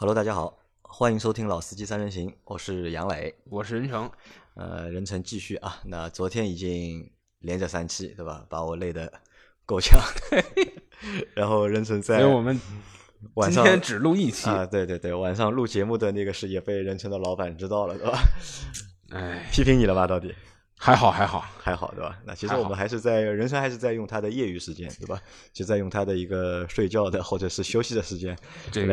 Hello，大家好，欢迎收听《老司机三人行》，我是杨磊，我是任成。呃，任成继续啊，那昨天已经连着三期，对吧？把我累得够呛。然后任成在，所以我们晚上今天只录一期。啊，对对对，晚上录节目的那个事也被任成的老板知道了，对吧？哎，批评你了吧？到底还好还好，还好，对吧？那其实我们还是在任成还是在用他的业余时间，对吧？就在用他的一个睡觉的或者是休息的时间这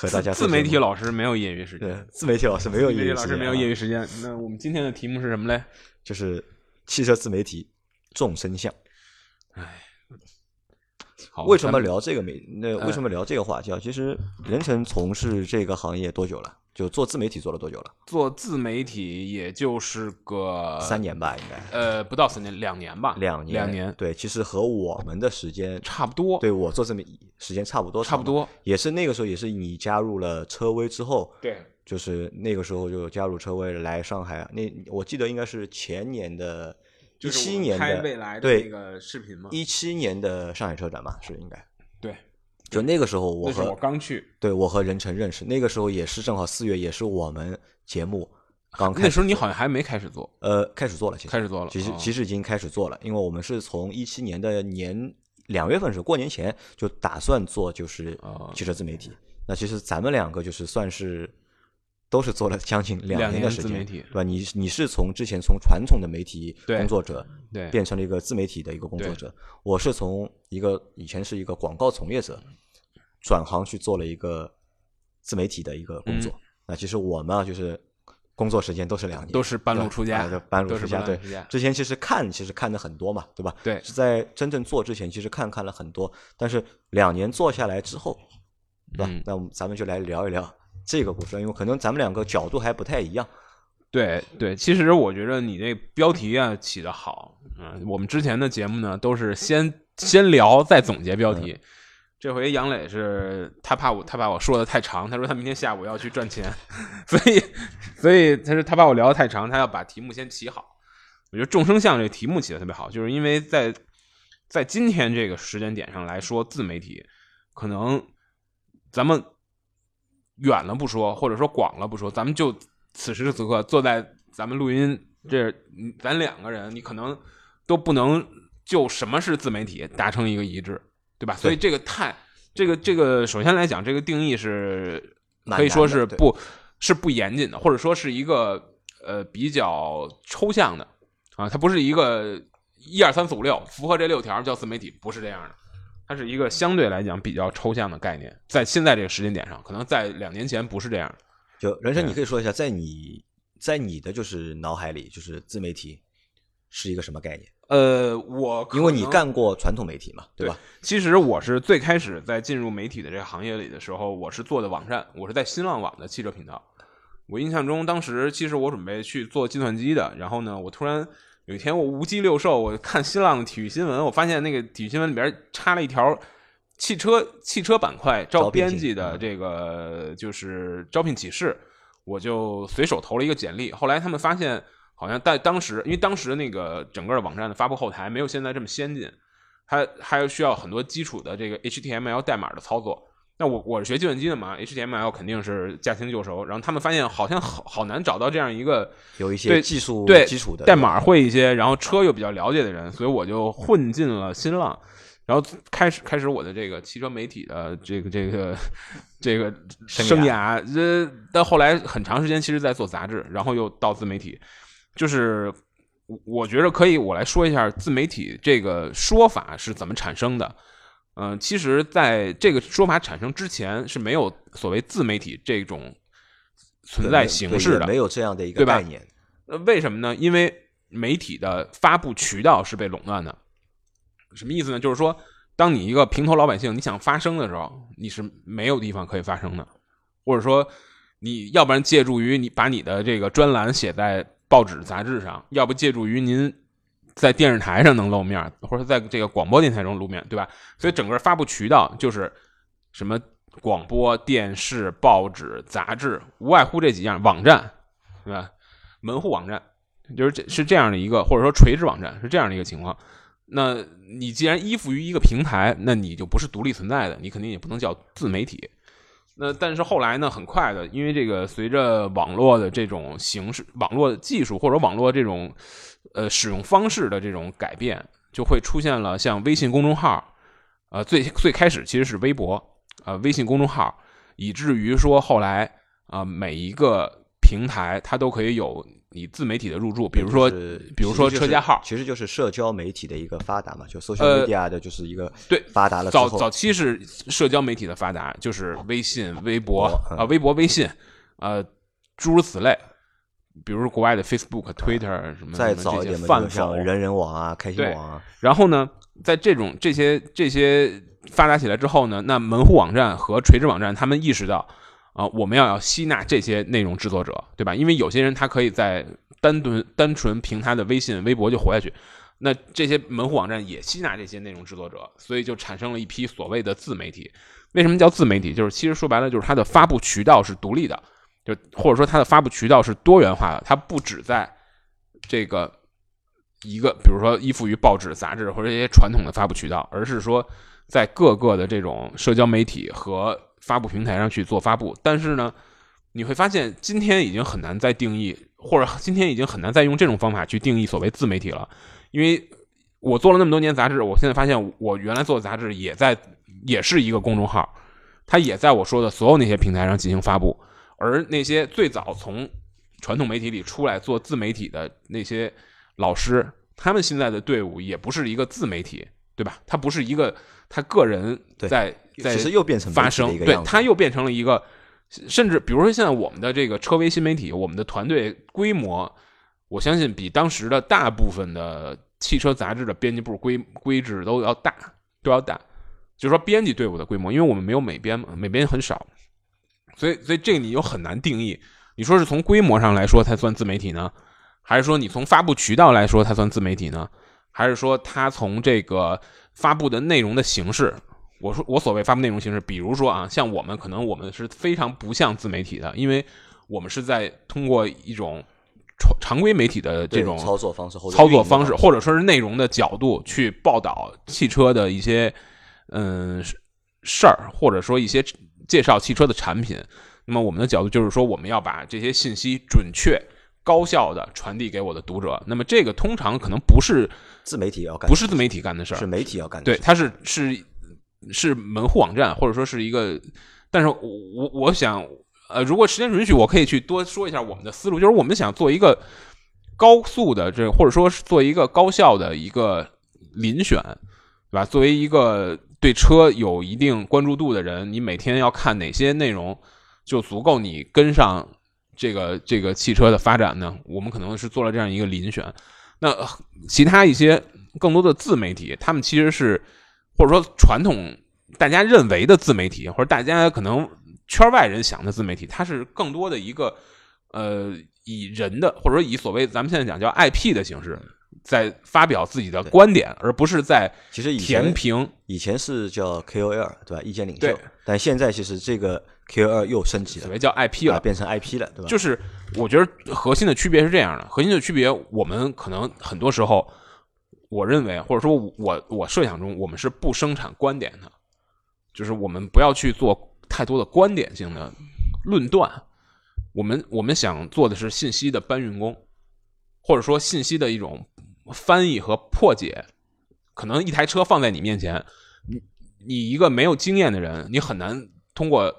和大家自媒体老老师没有业余时对间，自媒体老师没有业余时间啊，老师没有业余时间。那我们今天的题目是什么嘞？就是汽车自媒体众生相。好，为什么聊这个媒？那为什么聊这个话题啊？其实任成从事这个行业多久了？就做自媒体做了多久了？做自媒体？也就是个三年吧，应该呃，不到三年，两年吧，两年。两年对，其实和我们的时间，差不多。对我做自媒体时间差不多，差不。多。也是那个时候，也是你加入了车威之后，对，就是那个时候就加入车威来上海。那我记得应该是前年的，一就是七年的对那个视频嘛。一七年的上海车展吧，是应该。对，就那个时候，我和我刚去，对我和任晨认识，那个时候也是正好四月，也是我们节目刚开始那时候你好像还没开始做，呃开始做了，其实开始做了。其实哦其实已经开始做了，因为我们是从一七年的年两月份是过年前就打算做就是哦汽车自媒体。那其实咱们两个就是算是都是做了将近两两年年的时间，对吧？你你是从之前从传统的媒体工作者对变成了一个自媒体的一个工作者，我是从一个以前是一个广告从业者，转行去做了一个自媒体的一个工作。那其实我们啊，就是工作时间都是两年，嗯都是半路出家啊对半路出家。对之前其实看其实看的很多嘛，对吧？对是在真正做之前，其实看看了很多，但是两年做下来之后，对吧？嗯那我们咱们就来聊一聊这个故事，因为可能咱们两个角度还不太一样。对对，其实我觉得你这标题啊起的好，嗯，我们之前的节目呢都是先先聊再总结标题，这回杨磊是他怕我他怕我说的太长，他说他明天下午要去赚钱，所以所以他说他怕我聊的太长，他要把题目先起好。我觉得众生相这个题目起的特别好，就是因为在在今天这个时间点上来说，自媒体可能咱们远了不说，或者说广了不说，咱们就此时此刻坐在咱们录音这，嗯咱两个人，你可能都不能就什么是自媒体达成一个一致，对吧？所以这个太这个这个，首先来讲，这个定义是可以说是不是不严谨的，或者说是一个呃比较抽象的啊，它不是一个一二三四五六符合这六条叫自媒体，不是这样的。它是一个相对来讲比较抽象的概念，在现在这个时间点上，可能在两年前不是这样。就人生，你可以说一下，在你在你的就是脑海里，就是自媒体是一个什么概念？呃，我因为你干过传统媒体嘛，对吧？其实我是最开始在进入媒体的这个行业里的时候，我是做的网站，我是在新浪网的汽车频道。我印象中，当时其实我准备去做计算机的，然后呢，我突然有一天我无鸡六兽，我看新浪的体育新闻，我发现那个体育新闻里边插了一条汽车汽车板块招编辑的这个就是招聘启事，我就随手投了一个简历。后来他们发现，好像在当时，因为当时那个整个网站的发布后台没有现在这么先进，它还需要很多基础的这个 HTML 代码的操作。那我我是学计算机的嘛，HTML 肯定是驾轻就熟。然后他们发现好像好好难找到这样一个有一些对技术对基础的代码会一些，然后车又比较了解的人，所以我就混进了新浪，然后开始开始我的这个汽车媒体的这个这个这个生生涯。这但后来很长时间其实在做杂志，然后又到自媒体，就是我我觉得可以我来说一下自媒体这个说法是怎么产生的。嗯、其实在这个说法产生之前是没有所谓自媒体这种存在形式的，没有这样的一个概念。呃，为什么呢？因为媒体的发布渠道是被垄断的。什么意思呢？就是说，当你一个平头老百姓你想发声的时候，你是没有地方可以发声的，或者说，你要不然借助于你把你的这个专栏写在报纸杂志上，要不借助于您在电视台上能露面，或者在这个广播电台中露面，对吧？所以整个发布渠道就是什么广播电视、报纸、杂志，无外乎这几样，网站，对吧？门户网站，就是这是这样的一个，或者说垂直网站是这样的一个情况。那你既然依附于一个平台，那你就不是独立存在的，你肯定也不能叫自媒体。那但是后来呢，很快的，因为这个随着网络的这种形式、网络技术或者网络这种呃使用方式的这种改变，就会出现了像微信公众号，呃，最最开始其实是微博，呃，微信公众号，以至于说后来啊、呃每一个平台它都可以有你自媒体的入驻，比如说就是比如说其实就是车架号其实就是社交媒体的一个发达嘛，就 social 呃 media 的就是一个对发达了之早，早期是社交媒体的发达，就是微信、微博嗯啊、微博、微信，呃，诸如此类。比如说国外的 Facebook、Twitter 什么再什么这些早一点像，人人网啊、开心网啊，然后呢，在这种这些这些发达起来之后呢，那门户网站和垂直网站他们意识到啊、我们要要吸纳这些内容制作者，对吧？因为有些人他可以在单纯单纯凭他的微信、微博就活下去，那这些门户网站也吸纳这些内容制作者，所以就产生了一批所谓的自媒体。为什么叫自媒体？就是其实说白了，就是它的发布渠道是独立的，就或者说它的发布渠道是多元化的，它不只在这个一个，比如说依附于报纸、杂志或者一些传统的发布渠道，而是说在各个的这种社交媒体和发布平台上去做发布。但是呢，你会发现今天已经很难再定义，或者今天已经很难再用这种方法去定义所谓自媒体了，因为我做了那么多年杂志，我现在发现我原来做的杂志也在也是一个公众号，它也在我说的所有那些平台上进行发布，而那些最早从传统媒体里出来做自媒体的那些老师，他们现在的队伍也不是一个自媒体，对吧？他不是一个他个人在在其实又变成发生，对，一个样子它又变成了一个，甚至比如说现在我们的这个车微新媒体，我们的团队规模，我相信比当时的大部分的汽车杂志的编辑部规规制都要大，都要大。就是说编辑队伍的规模，因为我们没有美编嘛，美编很少，所以所以这个你又很难定义。你说是从规模上来说才算自媒体呢，还是说你从发布渠道来说才算自媒体呢？还是说它从这个发布的内容的形式？我说我所谓发布内容形式，比如说啊，像我们可能我们是非常不像自媒体的，因为我们是在通过一种常常规媒体的这种操作方式操作方，式或者说是内容的角度去报道汽车的一些嗯事儿，或者说一些介绍汽车的产品。那么我们的角度就是说，我们要把这些信息准确、高效的传递给我的读者。那么这个通常可能不是自媒体要干，不是自媒体干的事儿，是媒体要干的对，它是是是门户网站，或者说是一个，但是我我我想，呃，如果时间允许，我可以去多说一下我们的思路，就是我们想做一个高速的这，或者说是做一个高效的一个遴选，对吧？作为一个对车有一定关注度的人，你每天要看哪些内容，就足够你跟上这个这个汽车的发展呢？我们可能是做了这样一个遴选。那其他一些更多的自媒体，他们其实是或者说传统大家认为的自媒体，或者大家可能圈外人想的自媒体，它是更多的一个呃以人的或者说以所谓咱们现在讲叫 IP 的形式，在发表自己的观点，而不是在其实以前填平。以前是叫 KOL 对吧？意见领对袖，但现在其实这个 KOL 又升级了，所谓叫 IP 了，啊变成 IP 了，对吧？就是我觉得核心的区别是这样的，核心的区别，我们可能很多时候，我认为或者说我我设想中，我们是不生产观点的，就是我们不要去做太多的观点性的论断，我们我们想做的是信息的搬运工，或者说信息的一种翻译和破解。可能一台车放在你面前，你你一个没有经验的人，你很难通过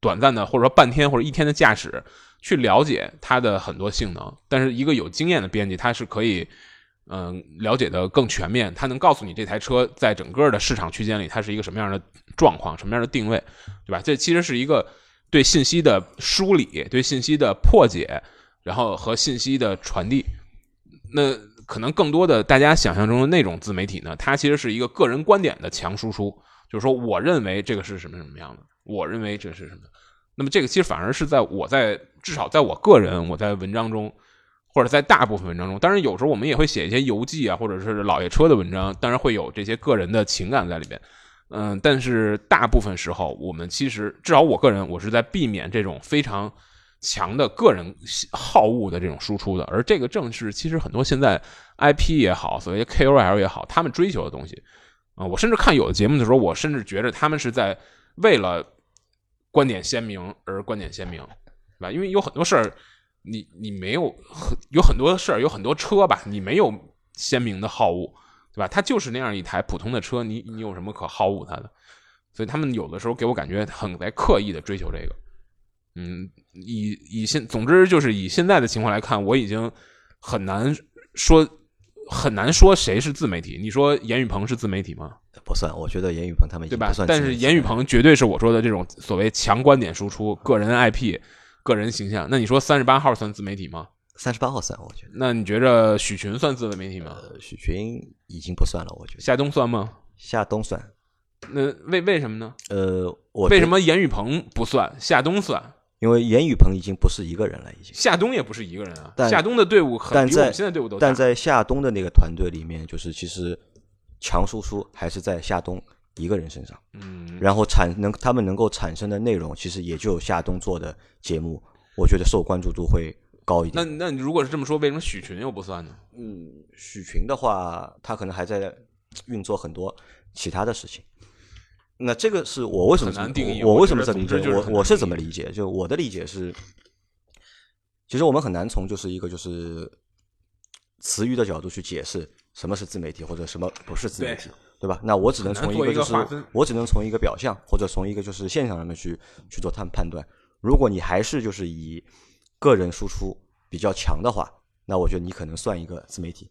短暂的或者说半天或者一天的驾驶去了解它的很多性能。但是一个有经验的编辑，他是可以嗯、了解的更全面，他能告诉你这台车在整个的市场区间里它是一个什么样的状况，什么样的定位，对吧？这其实是一个对信息的梳理，对信息的破解，然后和信息的传递。那可能更多的大家想象中的那种自媒体呢，它其实是一个个人观点的强输出，就是说我认为这个是什么什么样的，我认为这是什么。那么这个其实反而是在我在至少在我个人我在文章中，或者在大部分文章中，当然有时候我们也会写一些游记啊，或者是老爷车的文章，当然会有这些个人的情感在里边。嗯，但是大部分时候，我们其实至少我个人，我是在避免这种非常强的个人好恶的这种输出的，而这个正是其实很多现在 IP 也好，所谓 KOL 也好，他们追求的东西啊、我甚至看有的节目的时候，我甚至觉得他们是在为了观点鲜明而观点鲜明，对吧？因为有很多事儿，你你没有很有很多事儿，有很多车吧，你没有鲜明的好恶，对吧？它就是那样一台普通的车，你你有什么可好恶它的？所以他们有的时候给我感觉很在刻意的追求这个。嗯，以以现总之就是以现在的情况来看，我已经很难说很难说谁是自媒体。你说严雨鹏是自媒体吗？不算，我觉得严雨鹏他们已对吧但是严雨鹏绝对是我说的这种所谓强观点输出、个人 IP、个人形象。那你说三十八号算自媒体吗？三十八号算，我觉得那你觉着许群算自媒体吗？呃许群已经不算了，我觉得夏冬算吗？夏冬算。那为为什么呢？呃，我为什么严雨鹏不算，夏冬算？因为严雨鹏已经不是一个人了，已经。夏东也不是一个人啊，但夏东的队伍很但在比我们现在队伍都大。但在夏东的那个团队里面，就是其实强输出还是在夏东一个人身上，嗯，然后产能他们能够产生的内容，其实也就夏东做的节目，我觉得受关注度会高一那点。那你如果是这么说，为什么许群又不算呢？嗯，许群的话，他可能还在运作很多其他的事情。那这个是我为什么这么很难定义我我为什么这么理解？我我是怎么理解？就我的理解是，其实我们很难从就是一个就是词语的角度去解释什么是自媒体或者什么不是自媒体，对吧？那我只能从一个就是个我只能从一个表象或者从一个就是现象上面去去做判判断。如果你还是就是以个人输出比较强的话，那我觉得你可能算一个自媒体。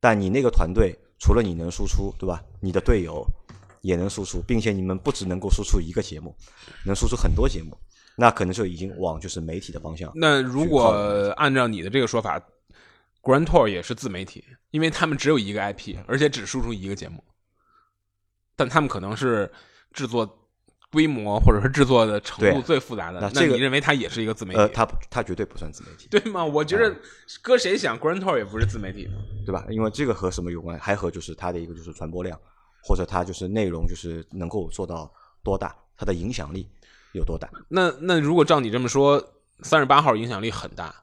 但你那个团队除了你能输出，对吧？你的队友也能输出，并且你们不只能够输出一个节目，能输出很多节目，那可能就已经往就是媒体的方向。那如果按照你的这个说法，Grand Tour 也是自媒体，因为他们只有一个 IP，而且只输出一个节目，但他们可能是制作规模或者是制作的程度最复杂的。那这个你认为它也是一个自媒体？呃，他不他绝对不算自媒体，对吗？我觉得搁谁想，Grand Tour 也不是自媒体。对吧？因为这个和什么有关？还和就是它的一个就是传播量，或者它就是内容就是能够做到多大，它的影响力有多大。那那如果照你这么说，三十八号影响力很大，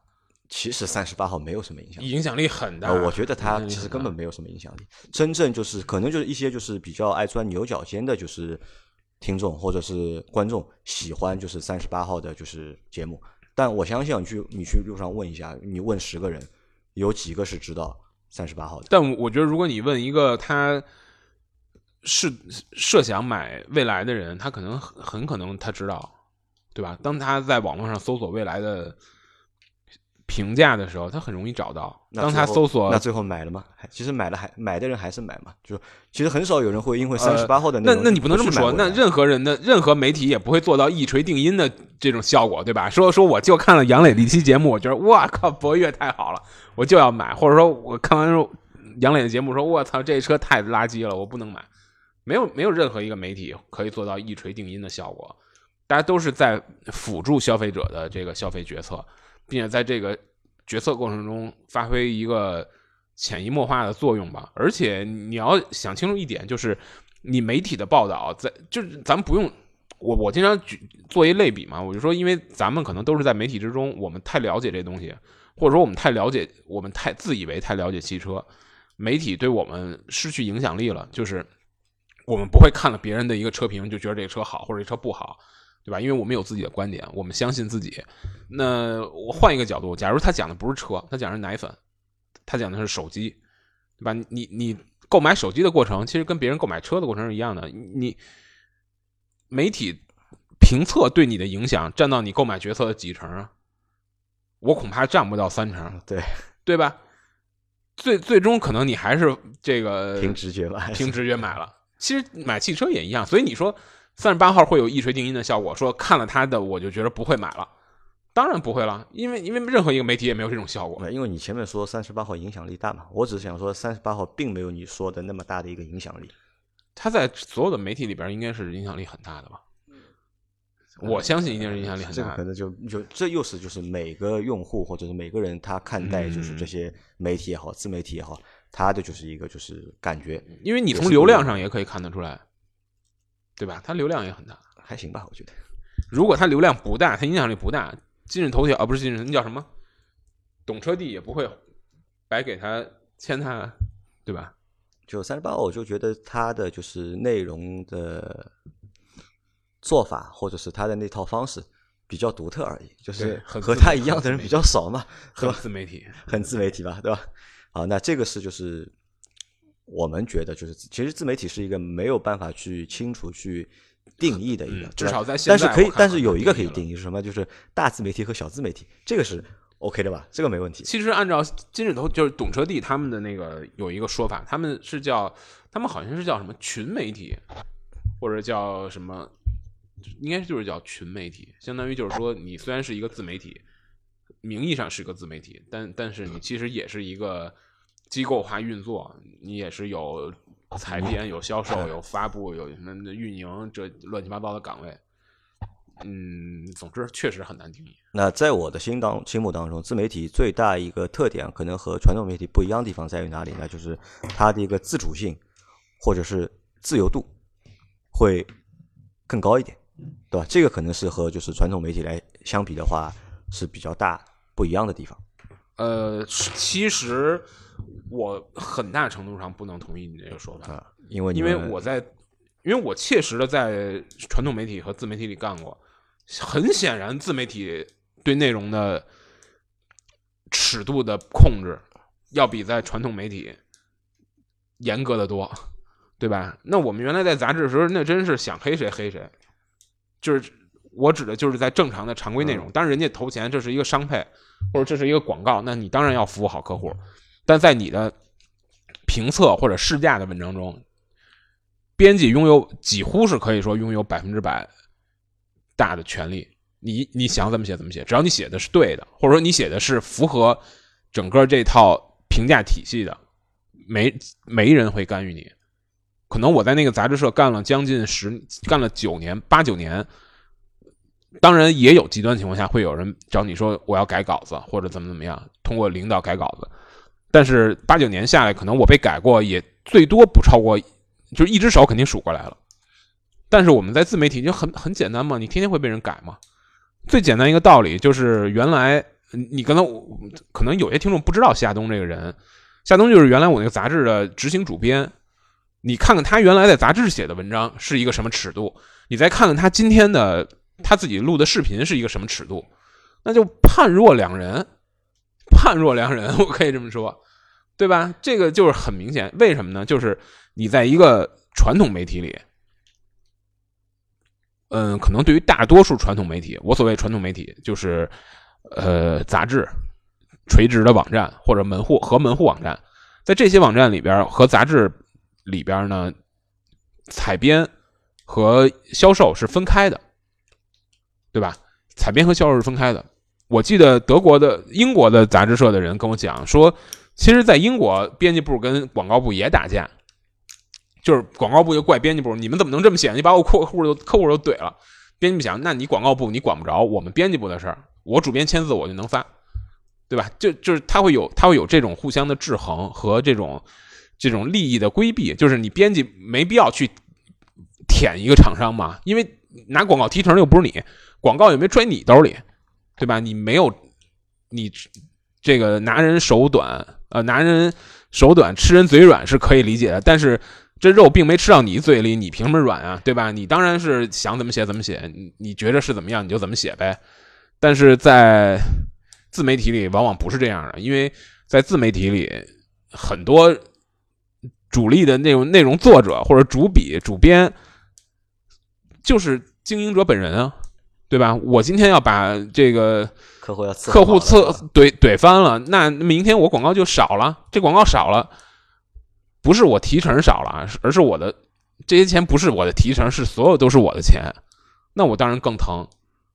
其实三十八号没有什么影响力。影响力很大。呃，我觉得他其实根本没有什么影响力。真正就是可能就是一些就是比较爱钻牛角尖的，就是听众或者是观众喜欢就是三十八号的就是节目。但我相信你去你去路上问一下，你问十个人，有几个是知道三十八号的？但我觉得，如果你问一个他是设想买未来的人，他可能很很可能他知道，对吧？当他在网络上搜索未来的评价的时候，他很容易找到。当他搜索那最后买了吗？还其实买了还买的人还是买嘛，就其实很少有人会因为呃三十八号的那那你不能这么说，那任何人的任何媒体也不会做到一锤定音的这种效果，对吧？说说我就看了杨磊的一期节目，我觉得哇靠，博越太好了，我就要买，或者说我看完之后杨磊的节目说，我操，这车太垃圾了，我不能买。没有没有任何一个媒体可以做到一锤定音的效果，大家都是在辅助消费者的这个消费决策，并且在这个决策过程中发挥一个潜移默化的作用吧。而且你要想清楚一点，就是你媒体的报道，在就是咱们不用我我经常举做一类比嘛，我就说，因为咱们可能都是在媒体之中，我们太了解这东西，或者说我们太了解，我们太自以为太了解汽车，媒体对我们失去影响力了，就是我们不会看了别人的一个车评就觉得这个车好或者这车不好，对吧？因为我们有自己的观点，我们相信自己。那我换一个角度，假如他讲的不是车，他讲的是奶粉，他讲的是手机，对吧？你你购买手机的过程，其实跟别人购买车的过程是一样的。你媒体评测对你的影响占到你购买决策的几成啊？我恐怕占不到三成，对对吧？最最终可能你还是这个凭直觉吧，凭直觉买了。其实买汽车也一样，所以你说三十八号会有一锤定音的效果，说看了他的我就觉得不会买了，当然不会了，因为因为任何一个媒体也没有这种效果。因为你前面说三十八号影响力大嘛，我只是想说三十八号并没有你说的那么大的一个影响力。他在所有的媒体里边应该是影响力很大的吧？我相信一定是影响力很这个大的。可能就就这又是就是每个用户或者是每个人他看待就是嗯这些媒体也好，自媒体也好，他的就是一个就是感觉因为你从流量上也可以看得出来，对吧？它流量也很大。还行吧，我觉得。如果它流量不大，它影响力不大，今日头条啊不是今日，那叫什么？懂车帝也不会白给他签他，对吧？就三十八，我就觉得它的就是内容的做法或者是他的那套方式比较独特而已，就是很和他一样的人比较少嘛，很自媒体，很自媒体吧，对吧？好，那这个是就是我们觉得就是其实自媒体是一个没有办法去清楚去定义的一个，至少在现在但是可以，但是有一个可以定义是什么？就是大自媒体和小自媒体，这个是 OK 的吧？这个没问题。其实按照金日头就是懂车帝他们的那个有一个说法，他们是叫他们好像是叫什么群媒体，或者叫什么，应该就是叫群媒体，相当于就是说你虽然是一个自媒体，名义上是个自媒体，但但是你其实也是一个机构化运作，你也是有。采编有销售 有发布有什么运营这乱七八糟的岗位，嗯，总之确实很难定义。那在我的心当心目当中，自媒体最大一个特点，可能和传统媒体不一样的地方在于哪里呢？就是它的一个自主性或者是自由度会更高一点，对吧？这个可能是和就是传统媒体来相比的话是比较大不一样的地方。呃，其实。我很大程度上不能同意你这个说法，因为因为我在，因为我切实的在传统媒体和自媒体里干过，很显然自媒体对内容的尺度的控制要比在传统媒体严格的多，对吧？那我们原来在杂志的时候，那真是想黑谁黑谁，就是我指的就是在正常的常规内容，当然人家投钱，这是一个商配或者这是一个广告，那你当然要服务好客户。但在你的评测或者试驾的文章中，编辑拥有几乎是可以说拥有百分之百大的权利。你你想怎么写怎么写，只要你写的是对的，或者说你写的是符合整个这套评价体系的，没没人会干预你。可能我在那个杂志社干了将近十，干了九年八九年，当然也有极端情况下会有人找你说我要改稿子或者怎么怎么样，通过领导改稿子。但是八九年下来，可能我被改过也最多不超过，就是一只手肯定数过来了。但是我们在自媒体就很很简单嘛，你天天会被人改嘛。最简单一个道理就是，原来你可能可能有些听众不知道夏冬这个人，夏冬就是原来我那个杂志的执行主编。你看看他原来在杂志写的文章是一个什么尺度，你再看看他今天的 他自己录的视频是一个什么尺度，那就判若两人。判若两人，我可以这么说，对吧？这个就是很明显，为什么呢？就是你在一个传统媒体里，嗯，可能对于大多数传统媒体，我所谓传统媒体就是呃杂志、垂直的网站或者门户和门户网站，在这些网站里边和杂志里边呢，采编和销售是分开的，对吧？采编和销售是分开的。我记得德国的、英国的杂志社的人跟我讲说，其实，在英国编辑部跟广告部也打架，就是广告部就怪编辑部，你们怎么能这么写？你把我客户都客户都怼了。编辑部想，那你广告部你管不着我们编辑部的事儿，我主编签字我就能发，对吧？就就是他会有他会有这种互相的制衡和这种这种利益的规避，就是你编辑没必要去舔一个厂商嘛，因为拿广告提成又不是你，广告也没揣你兜里。对吧？你没有，你这个拿人手短，呃，拿人手短，吃人嘴软是可以理解的。但是这肉并没吃到你嘴里，你凭什么软啊？对吧？你当然是想怎么写怎么写，你你觉着是怎么样你就怎么写呗。但是在自媒体里往往不是这样的，因为在自媒体里很多主力的内容内容作者或者主笔主编就是经营者本人啊。对吧？我今天要把这个客户要客户测怼怼翻了，那明天我广告就少了。这广告少了，不是我提成少了，而是我的这些钱不是我的提成，是所有都是我的钱。那我当然更疼，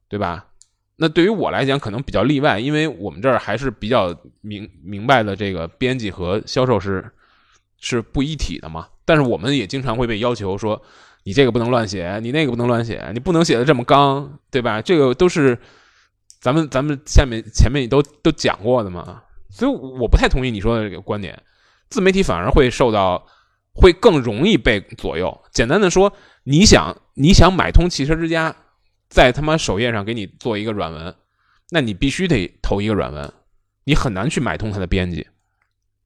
对吧？那对于我来讲可能比较例外，因为我们这儿还是比较明明白的，这个编辑和销售是是不一体的嘛。但是我们也经常会被要求说。你这个不能乱写，你那个不能乱写，你不能写的这么刚，对吧？这个都是咱们咱们下面前面你都都讲过的嘛，所以我不太同意你说的这个观点。自媒体反而会受到，会更容易被左右。简单的说，你想你想买通汽车之家，在他妈首页上给你做一个软文，那你必须得投一个软文，你很难去买通他的编辑，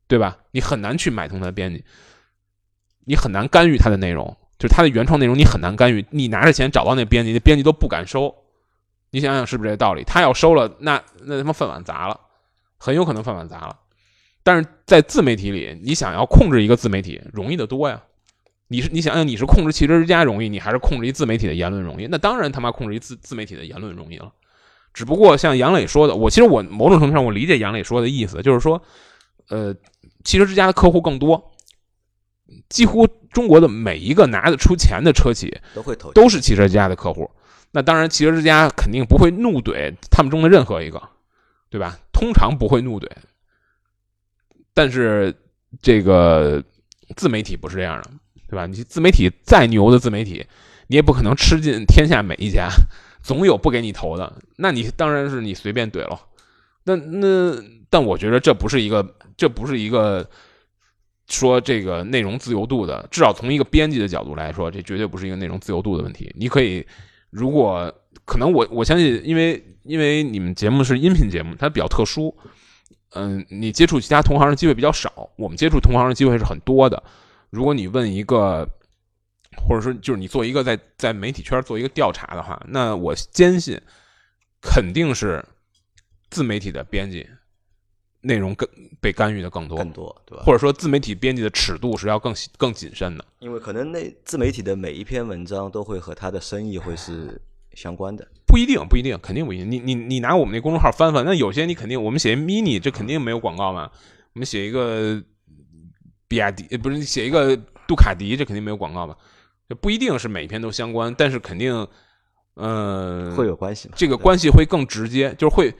对吧？你很难去买通他的编辑，你很难干预他的内容。就是他的原创内容你很难干预。你拿着钱找到那编辑，那编辑都不敢收。你想想是不是这道理？他要收了，那那他妈饭碗砸了，很有可能饭碗砸了。但是在自媒体里，你想要控制一个自媒体容易得多呀。你是你想想，你是控制汽车之家容易，你还是控制一自媒体的言论容易？那当然他妈控制一自自媒体的言论容易了。只不过像杨磊说的，我其实我某种程度上我理解杨磊说的意思，就是说，呃，汽车之家的客户更多，几乎中国的每一个拿得出钱的车企都会投，都是汽车之家的客户。那当然，汽车之家肯定不会怒怼他们中的任何一个，对吧？通常不会怒怼。但是这个自媒体不是这样的，对吧？你自媒体再牛的自媒体，你也不可能吃尽天下每一家，总有不给你投的。那你当然是你随便怼喽。那那但我觉得这不是一个，这不是一个说这个内容自由度的，至少从一个编辑的角度来说，这绝对不是一个内容自由度的问题。你可以，如果可能，我我相信，因为因为你们节目是音频节目，它比较特殊。嗯，你接触其他同行的机会比较少，我们接触同行的机会是很多的。如果你问一个，或者说就是你做一个在在媒体圈做一个调查的话，那我坚信肯定是自媒体的编辑内容更被干预的更多，更多对吧？或者说自媒体编辑的尺度是要更更谨慎的，因为可能那自媒体的每一篇文章都会和他的生意会是相关的。不一定，不一定，肯定不一定。你你你拿我们那公众号翻翻，那有些你肯定，我们写 mini，这肯定没有广告嘛。我们写一个比亚迪，不是写一个杜卡迪，这肯定没有广告嘛。不一定是每篇都相关，但是肯定，嗯，会有关系。这个关系会更直接，就是会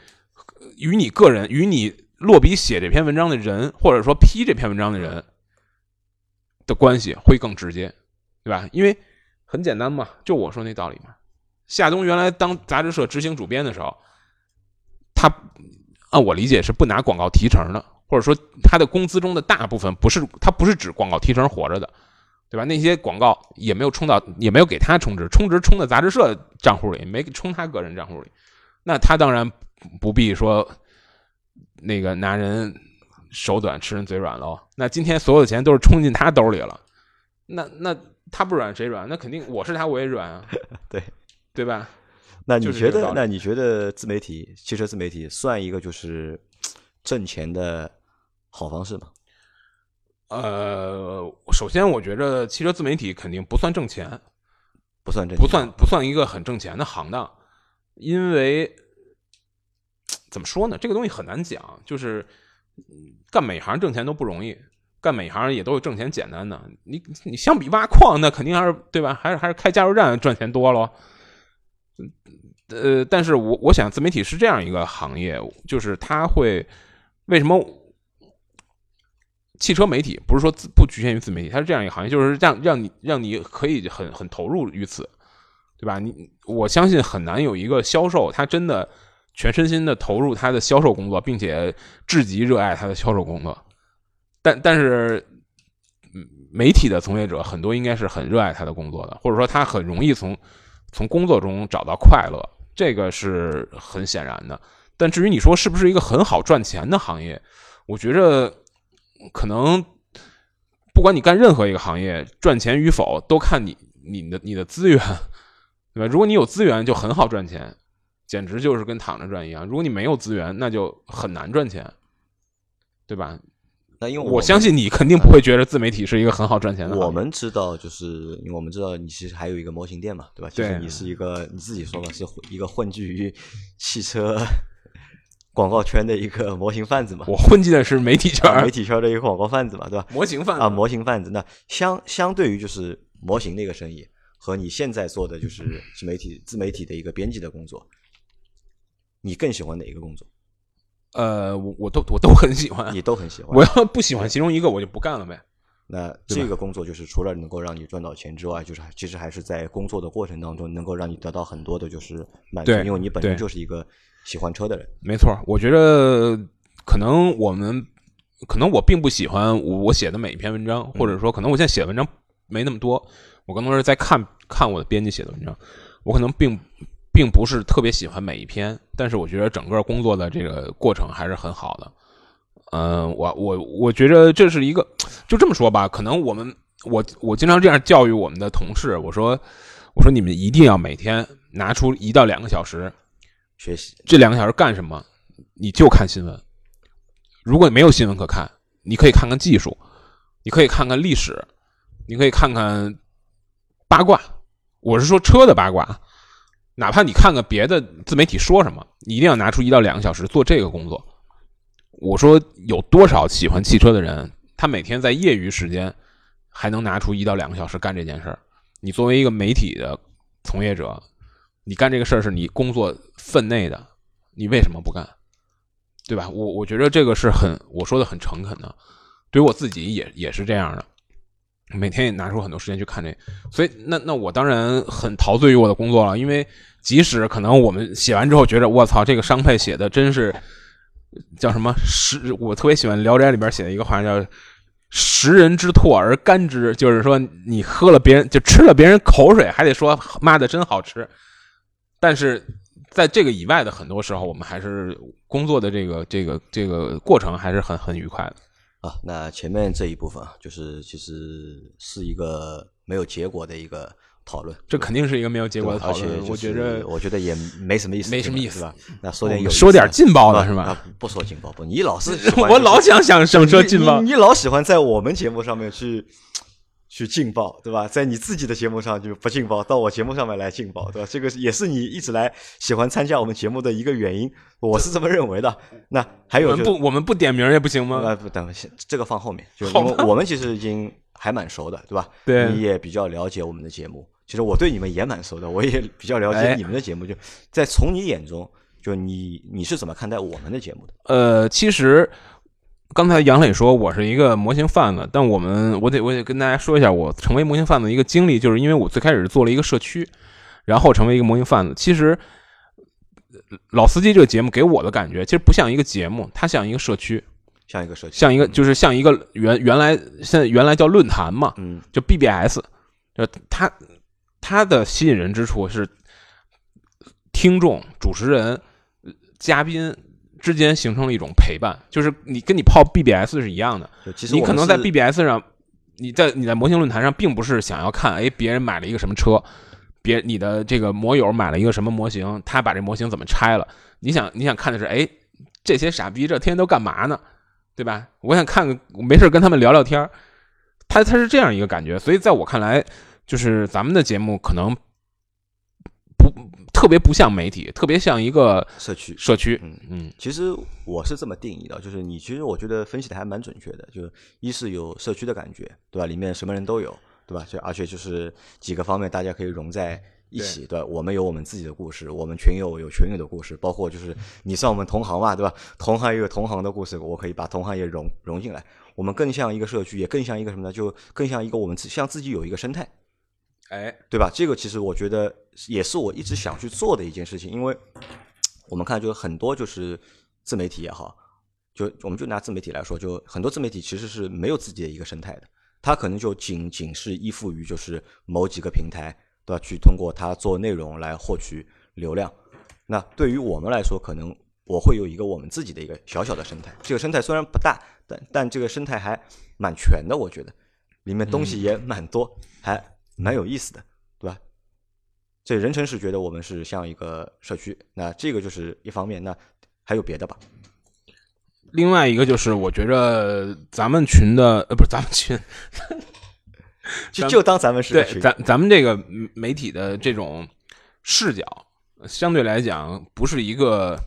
与你个人，与你落笔写这篇文章的人，或者说批这篇文章的人的关系会更直接，对吧？因为很简单嘛，就我说那道理嘛。夏东原来当杂志社执行主编的时候，他按我理解是不拿广告提成的，或者说他的工资中的大部分不是他不是指广告提成活着的，对吧？那些广告也没有充到，也没有给他充值，充值充到杂志社账户里，没充他个人账户里。那他当然不必说那个拿人手短吃人嘴软喽。那今天所有的钱都是冲进他兜里了，那那他不软谁软？那肯定我是他我也软啊。对。对吧？那你觉得？那你觉得自媒体、汽车自媒体算一个就是 挣钱的好方式吗？呃，首先我觉着汽车自媒体肯定不算挣钱，不算挣，不算不算一个很挣钱的行当，因为怎么说呢？这个东西很难讲。就是干每行挣钱都不容易，干每行也都有挣钱简单的。你你相比挖矿，那肯定还是对吧？还是还是开加油站赚钱多喽。呃，但是我我想，自媒体是这样一个行业，就是它会为什么汽车媒体不是说自不局限于自媒体，它是这样一个行业，就是让让你让你可以很很投入于此，对吧？你我相信很难有一个销售，他真的全身心的投入他的销售工作，并且至极热爱他的销售工作。但但是，媒体的从业者很多应该是很热爱他的工作的，或者说他很容易从。从工作中找到快乐，这个是很显然的。但至于你说是不是一个很好赚钱的行业，我觉着可能不管你干任何一个行业，赚钱与否都看你你的你的资源，对吧？如果你有资源，就很好赚钱，简直就是跟躺着赚一样；如果你没有资源，那就很难赚钱，对吧？那因为我相信你肯定不会觉得自媒体是一个很好赚钱的。我们知道，就是因为我们知道你其实还有一个模型店嘛，对吧？其实你是一个你自己说嘛，是一个混迹于汽车广告圈的一个模型贩子嘛。我混迹的是媒体圈，媒体圈的一个广告贩子嘛，对吧？模型贩子啊，模型贩子。那相相对于就是模型那个生意和你现在做的就是自媒体自媒体的一个编辑的工作，你更喜欢哪一个工作？呃，我我都我都很喜欢，你都很喜欢。我要不喜欢其中一个，我就不干了呗。那这个工作就是除了能够让你赚到钱之外，就是其实还是在工作的过程当中能够让你得到很多的就是满足，因为你本身就是一个喜欢车的人。没错，我觉得可能我们可能我并不喜欢我写的每一篇文章，或者说可能我现在写的文章没那么多，我更多是在看看我的编辑写的文章，我可能并。并不是特别喜欢每一篇，但是我觉得整个工作的这个过程还是很好的。嗯，我我我觉得这是一个，就这么说吧，可能我们我我经常这样教育我们的同事，我说我说你们一定要每天拿出一到两个小时学习，这两个小时干什么？你就看新闻。如果你没有新闻可看，你可以看看技术，你可以看看历史，你可以看看八卦。我是说车的八卦，哪怕你看看别的自媒体说什么，你一定要拿出一到两个小时做这个工作。我说有多少喜欢汽车的人，他每天在业余时间还能拿出一到两个小时干这件事儿？你作为一个媒体的从业者，你干这个事儿是你工作分内的，你为什么不干？对吧？我我觉得这个是很我说的很诚恳的，对于我自己也也是这样的，每天也拿出很多时间去看这，所以那那我当然很陶醉于我的工作了，因为即使可能我们写完之后觉得我操这个商配写的真是叫什么食，我特别喜欢《聊斋》里边写的一个话叫“食人之唾而甘之”，就是说你喝了别人就吃了别人口水，还得说妈的真好吃，但是。在这个以外的很多时候，我们还是工作的这个这个这个过程还是很很愉快的啊。那前面这一部分啊就是其实是一个没有结果的一个讨论，这肯定是一个没有结果的讨论。我觉得我觉得也没什么意思，没什么意思吧？那说点有说点劲爆的是吧？不说劲爆不，你老是 我老想想想说劲爆，你老喜欢在我们节目上面去。去劲爆，对吧？在你自己的节目上就不劲爆，到我节目上面来劲爆，对吧？这个也是你一直来喜欢参加我们节目的一个原因，我是这么认为的。那还有就不，我们不点名也不行吗？呃，不，等先，这个放后面，就 我们我们其实已经还蛮熟的，对吧？对，你也比较了解我们的节目。其实我对你们也蛮熟的，我也比较了解你们的节目。就在从你眼中，就你你是怎么看待我们的节目的？呃，其实。刚才杨磊说我是一个模型贩子，但我们我得我得跟大家说一下，我成为模型贩子的一个经历，就是因为我最开始做了一个社区，然后成为一个模型贩子。其实老司机这个节目给我的感觉，其实不像一个节目，它像一个社区，像一个社区，像一个就是像一个原原来现在原来叫论坛嘛，嗯，就 BBS，就它它的吸引人之处是听众、主持人、嘉宾。之间形成了一种陪伴，就是你跟你泡 BBS 是一样的。你可能在 BBS 上，你在你在模型论坛上，并不是想要看，哎，别人买了一个什么车，别你的这个模友买了一个什么模型，他把这模型怎么拆了？你想你想看的是，哎，这些傻逼这天天都干嘛呢？对吧？我想看个没事跟他们聊聊天他他是这样一个感觉。所以在我看来，就是咱们的节目可能不。特别不像媒体，特别像一个社区。社区，嗯嗯。其实我是这么定义的，就是你其实我觉得分析的还蛮准确的，就是一是有社区的感觉，对吧？里面什么人都有，对吧？就而且就是几个方面大家可以融在一起，对吧？我们有我们自己的故事，我们群友有群友的故事，包括就是你算我们同行嘛，对吧？同行也有同行的故事，我可以把同行也融融进来。我们更像一个社区，也更像一个什么呢？就更像一个我们自像自己有一个生态。哎，对吧？这个其实我觉得也是我一直想去做的一件事情，因为 我们看就是很多就是自媒体也好，就我们就拿自媒体来说，就很多自媒体其实是没有自己的一个生态的，它可能就仅仅是依附于就是某几个平台，对吧？去通过它做内容来获取流量。那对于我们来说，可能我会有一个我们自己的一个小小的生态。这个生态虽然不大，但但这个生态还蛮全的，我觉得里面东西也蛮多，还。蛮有意思的，对吧？这人城是觉得我们是像一个社区，那这个就是一方面。那还有别的吧？另外一个就是，我觉着咱们群的呃，不是咱们群，就就当咱们是对咱咱们这个媒体的这种视角，相对来讲不是一个。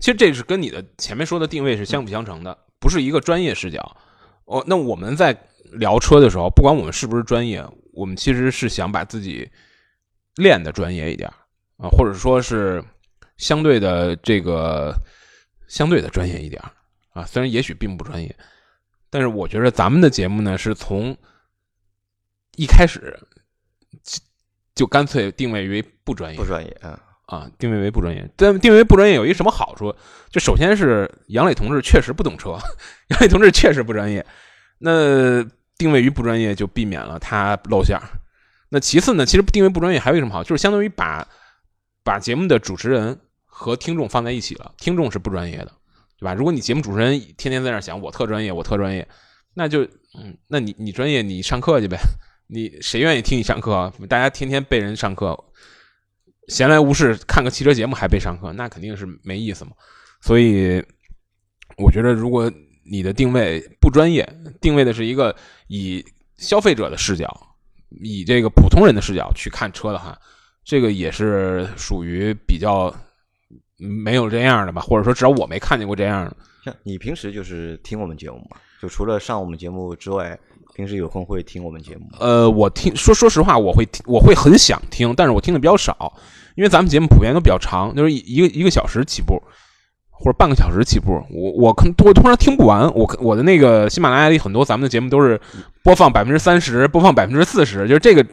其实这是跟你的前面说的定位是相辅相成的，不是一个专业视角。哦，那我们在聊车的时候，不管我们是不是专业。我们其实是想把自己练的专业一点啊，或者说是相对的这个相对的专业一点啊。虽然也许并不专业，但是我觉得咱们的节目呢，是从一开始就干脆定位为不专业，不专业啊啊，定位为不专业。但定位为不专业有一什么好处？就首先是杨磊同志确实不懂车，杨磊同志确实不专业。那定位于不专业，就避免了他露馅儿。那其次呢，其实定位不专业还有什么好？就是相当于把把节目的主持人和听众放在一起了。听众是不专业的，对吧？如果你节目主持人天天在那想我特专业，我特专业，那就嗯，那你你专业你上课去呗，你谁愿意听你上课？大家天天被人上课，闲来无事看个汽车节目还被上课，那肯定是没意思嘛。所以我觉得，如果你的定位不专业，定位的是一个以消费者的视角，以这个普通人的视角去看车的话，这个也是属于比较没有这样的吧，或者说至少我没看见过这样的。像你平时就是听我们节目嘛？就除了上我们节目之外，平时有空会听我们节目？呃，我听说说实话，我会听，我会很想听，但是我听的比较少，因为咱们节目普遍都比较长，就是一个一个小时起步。或者半个小时起步，我我可我通常听不完。我我的那个喜马拉雅里很多咱们的节目都是播放百分之三十，播放百分之四十，就是这个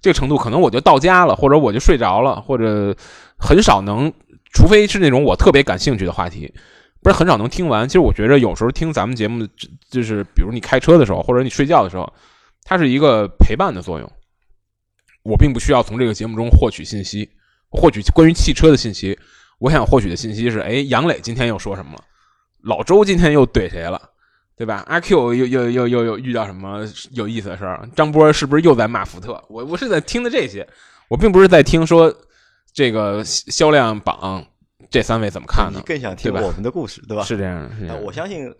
这个程度，可能我就到家了，或者我就睡着了，或者很少能，除非是那种我特别感兴趣的话题，不是很少能听完。其实我觉得有时候听咱们节目，就是比如你开车的时候，或者你睡觉的时候，它是一个陪伴的作用。我并不需要从这个节目中获取信息，获取关于汽车的信息。我想获取的信息是：哎，杨磊今天又说什么了？老周今天又怼谁了？对吧？阿 Q 又又又又又遇到什么有意思的事儿？张波是不是又在骂福特？我我是在听的这些，我并不是在听说这个销量榜这三位怎么看呢？更想听我们的故事，对吧？是这样的，我相信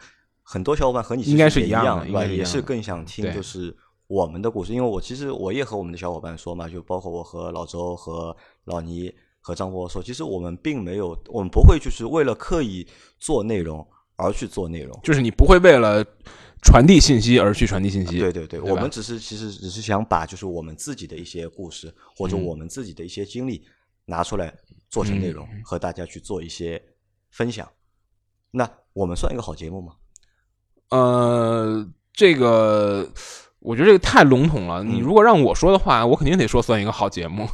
很多小伙伴和你应该是一样的，对吧？也是更想听就是我们的故事，因为我其实我也和我们的小伙伴说嘛，就包括我和老周和老倪。和张波说，其实我们并没有，我们不会就是为了刻意做内容而去做内容，就是你不会为了传递信息而去传递信息。对对对，我们只是其实只是想把就是我们自己的一些故事或者我们自己的一些经历拿出来做成内容，和大家去做一些分享。那我们算一个好节目吗？呃，这个我觉得这个太笼统了。你如果让我说的话，我肯定得说算一个好节目。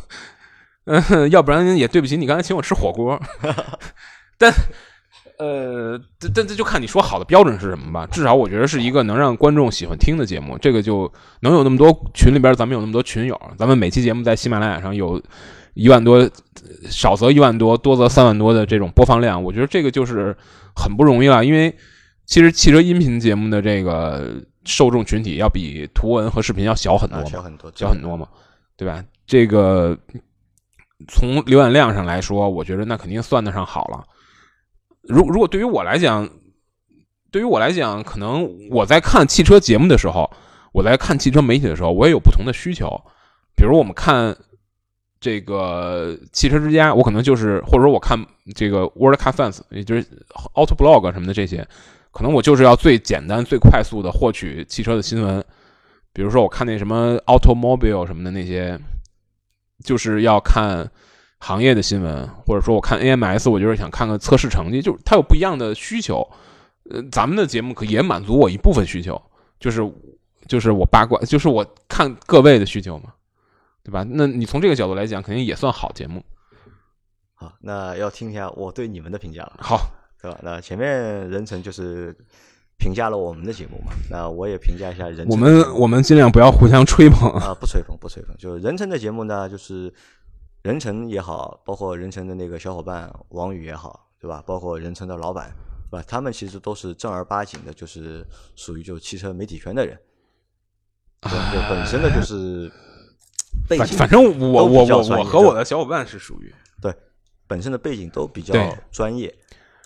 嗯，要不然也对不起你刚才请我吃火锅。但，呃，但但这就看你说好的标准是什么吧。至少我觉得是一个能让观众喜欢听的节目，这个就能有那么多群里边，咱们有那么多群友，咱们每期节目在喜马拉雅上有一万多，少则一万多，多则三万多的这种播放量，我觉得这个就是很不容易了。因为其实汽车音频节目的这个受众群体要比图文和视频要小很多，小很多，小很多嘛，对吧？这个。从浏览量上来说，我觉得那肯定算得上好了。如如果对于我来讲，对于我来讲，可能我在看汽车节目的时候，我在看汽车媒体的时候，我也有不同的需求。比如我们看这个汽车之家，我可能就是或者说我看这个 World Car Fans，也就是 Auto Blog 什么的这些，可能我就是要最简单、最快速的获取汽车的新闻。比如说我看那什么 Automobile 什么的那些。就是要看行业的新闻，或者说我看 AMS，我就是想看看测试成绩，就是它有不一样的需求。呃，咱们的节目可也满足我一部分需求，就是就是我八卦，就是我看各位的需求嘛，对吧？那你从这个角度来讲，肯定也算好节目。好，那要听一下我对你们的评价了。好，对吧？那前面人成就是。评价了我们的节目嘛？那我也评价一下人。我们我们尽量不要互相吹捧啊，不吹捧不吹捧。就是人成的节目呢，就是人成也好，包括人成的那个小伙伴王宇也好，对吧？包括人成的老板，对吧？他们其实都是正儿八经的，就是属于就汽车媒体圈的人，就本身的就是背景。反正我我我我和我的小伙伴是属于对本身的背景都比较专业。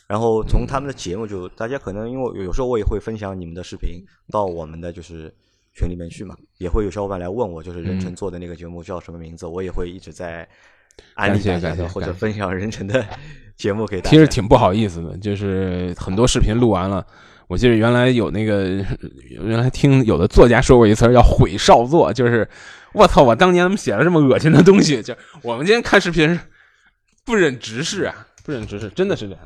然后从他们的节目，就大家可能因为有时候我也会分享你们的视频到我们的就是群里面去嘛，也会有小伙伴来问我，就是任晨做的那个节目叫什么名字，我也会一直在安利大家或者分享任晨的 节目给大家。其实挺不好意思的，就是很多视频录完了，我记得原来有那个原来听有的作家说过一词叫毁少作，就是我操，我当年怎么写了这么恶心的东西？就我们今天看视频不忍直视啊，不忍直视，真的是这样。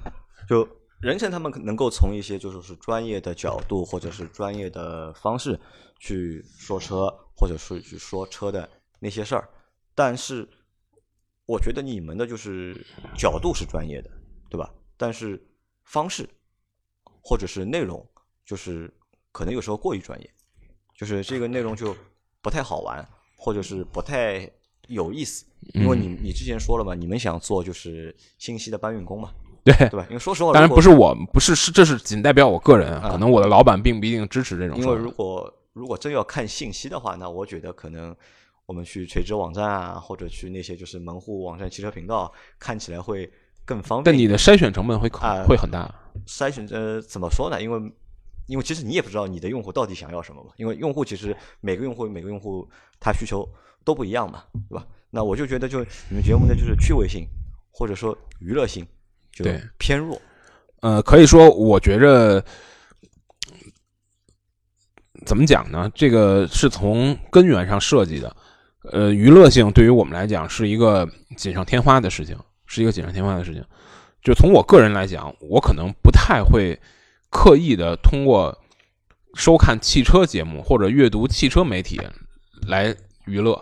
就人成他们能够从一些就是是专业的角度或者是专业的方式去说车，或者是去说车的那些事儿，但是我觉得你们的就是角度是专业的，对吧？但是方式或者是内容，就是可能有时候过于专业，就是这个内容就不太好玩，或者是不太有意思。因为你你之前说了嘛，你们想做就是信息的搬运工嘛。对对吧？因为说实话，当然不是我，不是是这是仅代表我个人，啊可能我的老板并不一定支持这种因为。如果如果真要看信息的话，那我觉得可能我们去垂直网站啊，或者去那些就是门户网站、汽车频道，看起来会更方便但。你的筛选成本会呃会很大。筛选呃怎么说呢？因为因为其实你也不知道你的用户到底想要什么嘛，因为用户其实每个用户每个用户他需求都不一样嘛，对吧？那我就觉得就你们节目的就是趣味性或者说娱乐性就对偏弱。呃，可以说，我觉着怎么讲呢？这个是从根源上设计的。呃，娱乐性对于我们来讲是一个锦上添花的事情，是一个锦上添花的事情。就从我个人来讲，我可能不太会刻意的通过收看汽车节目或者阅读汽车媒体来娱乐，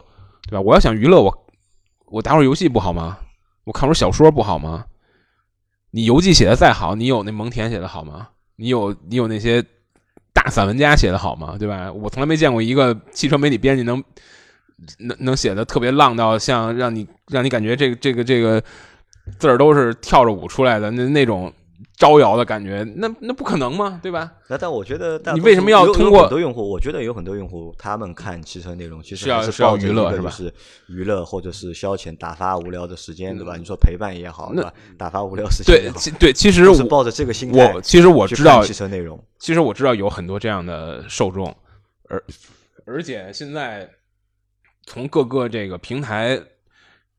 对吧？我要想娱乐，我我打会儿游戏不好吗？我看会儿小说不好吗？你游记写的再好，你有那蒙恬写的好吗？你有你有那些大散文家写的好吗？对吧？我从来没见过一个汽车媒体编辑能能能写的特别浪到像让你让你感觉这个这个这个字儿都是跳着舞出来的那那种招摇的感觉，那那不可能嘛？对吧？那但我觉得你为什么要通过很多用户？我觉得有很多用户他们看汽车内容其实是要还是要抱着娱乐是吧一个就是娱乐或者是消遣、打发无聊的时间，对吧？你说陪伴也好，对吧？打发无聊时间也对，好，其对，其实我是抱着这个心态我其实我知道汽车内容，其实我知道有很多这样的受众，而而且现在从各个这个平台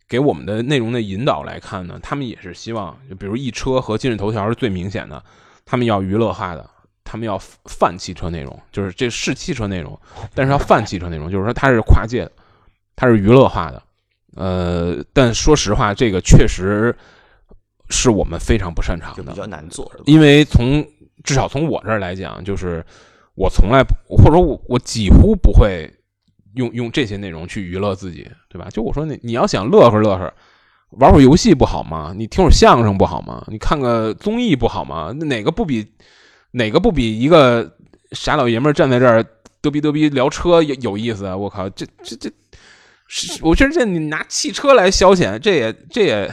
给我们的内容的引导来看呢，他们也是希望，就比如易车和今日头条是最明显的，他们要娱乐化的，他们要泛汽车内容，就是这是汽车内容，但是要泛汽车内容，就是说它是跨界的，它是娱乐化的。呃，但说实话，这个确实是我们非常不擅长的比，较难做，因为从至少从我这儿来讲，就是我从来不或者说我我几乎不会用用这些内容去娱乐自己，对吧？就我说你你要想乐呵乐呵，玩会儿游戏不好吗？你听会儿相声不好吗？你看个综艺不好吗？那哪个不比哪个不比一个傻老爷们儿站在这儿嘚逼嘚逼聊车有有意思啊？我靠，这这这。是，我觉得这你拿汽车来消遣，这也这也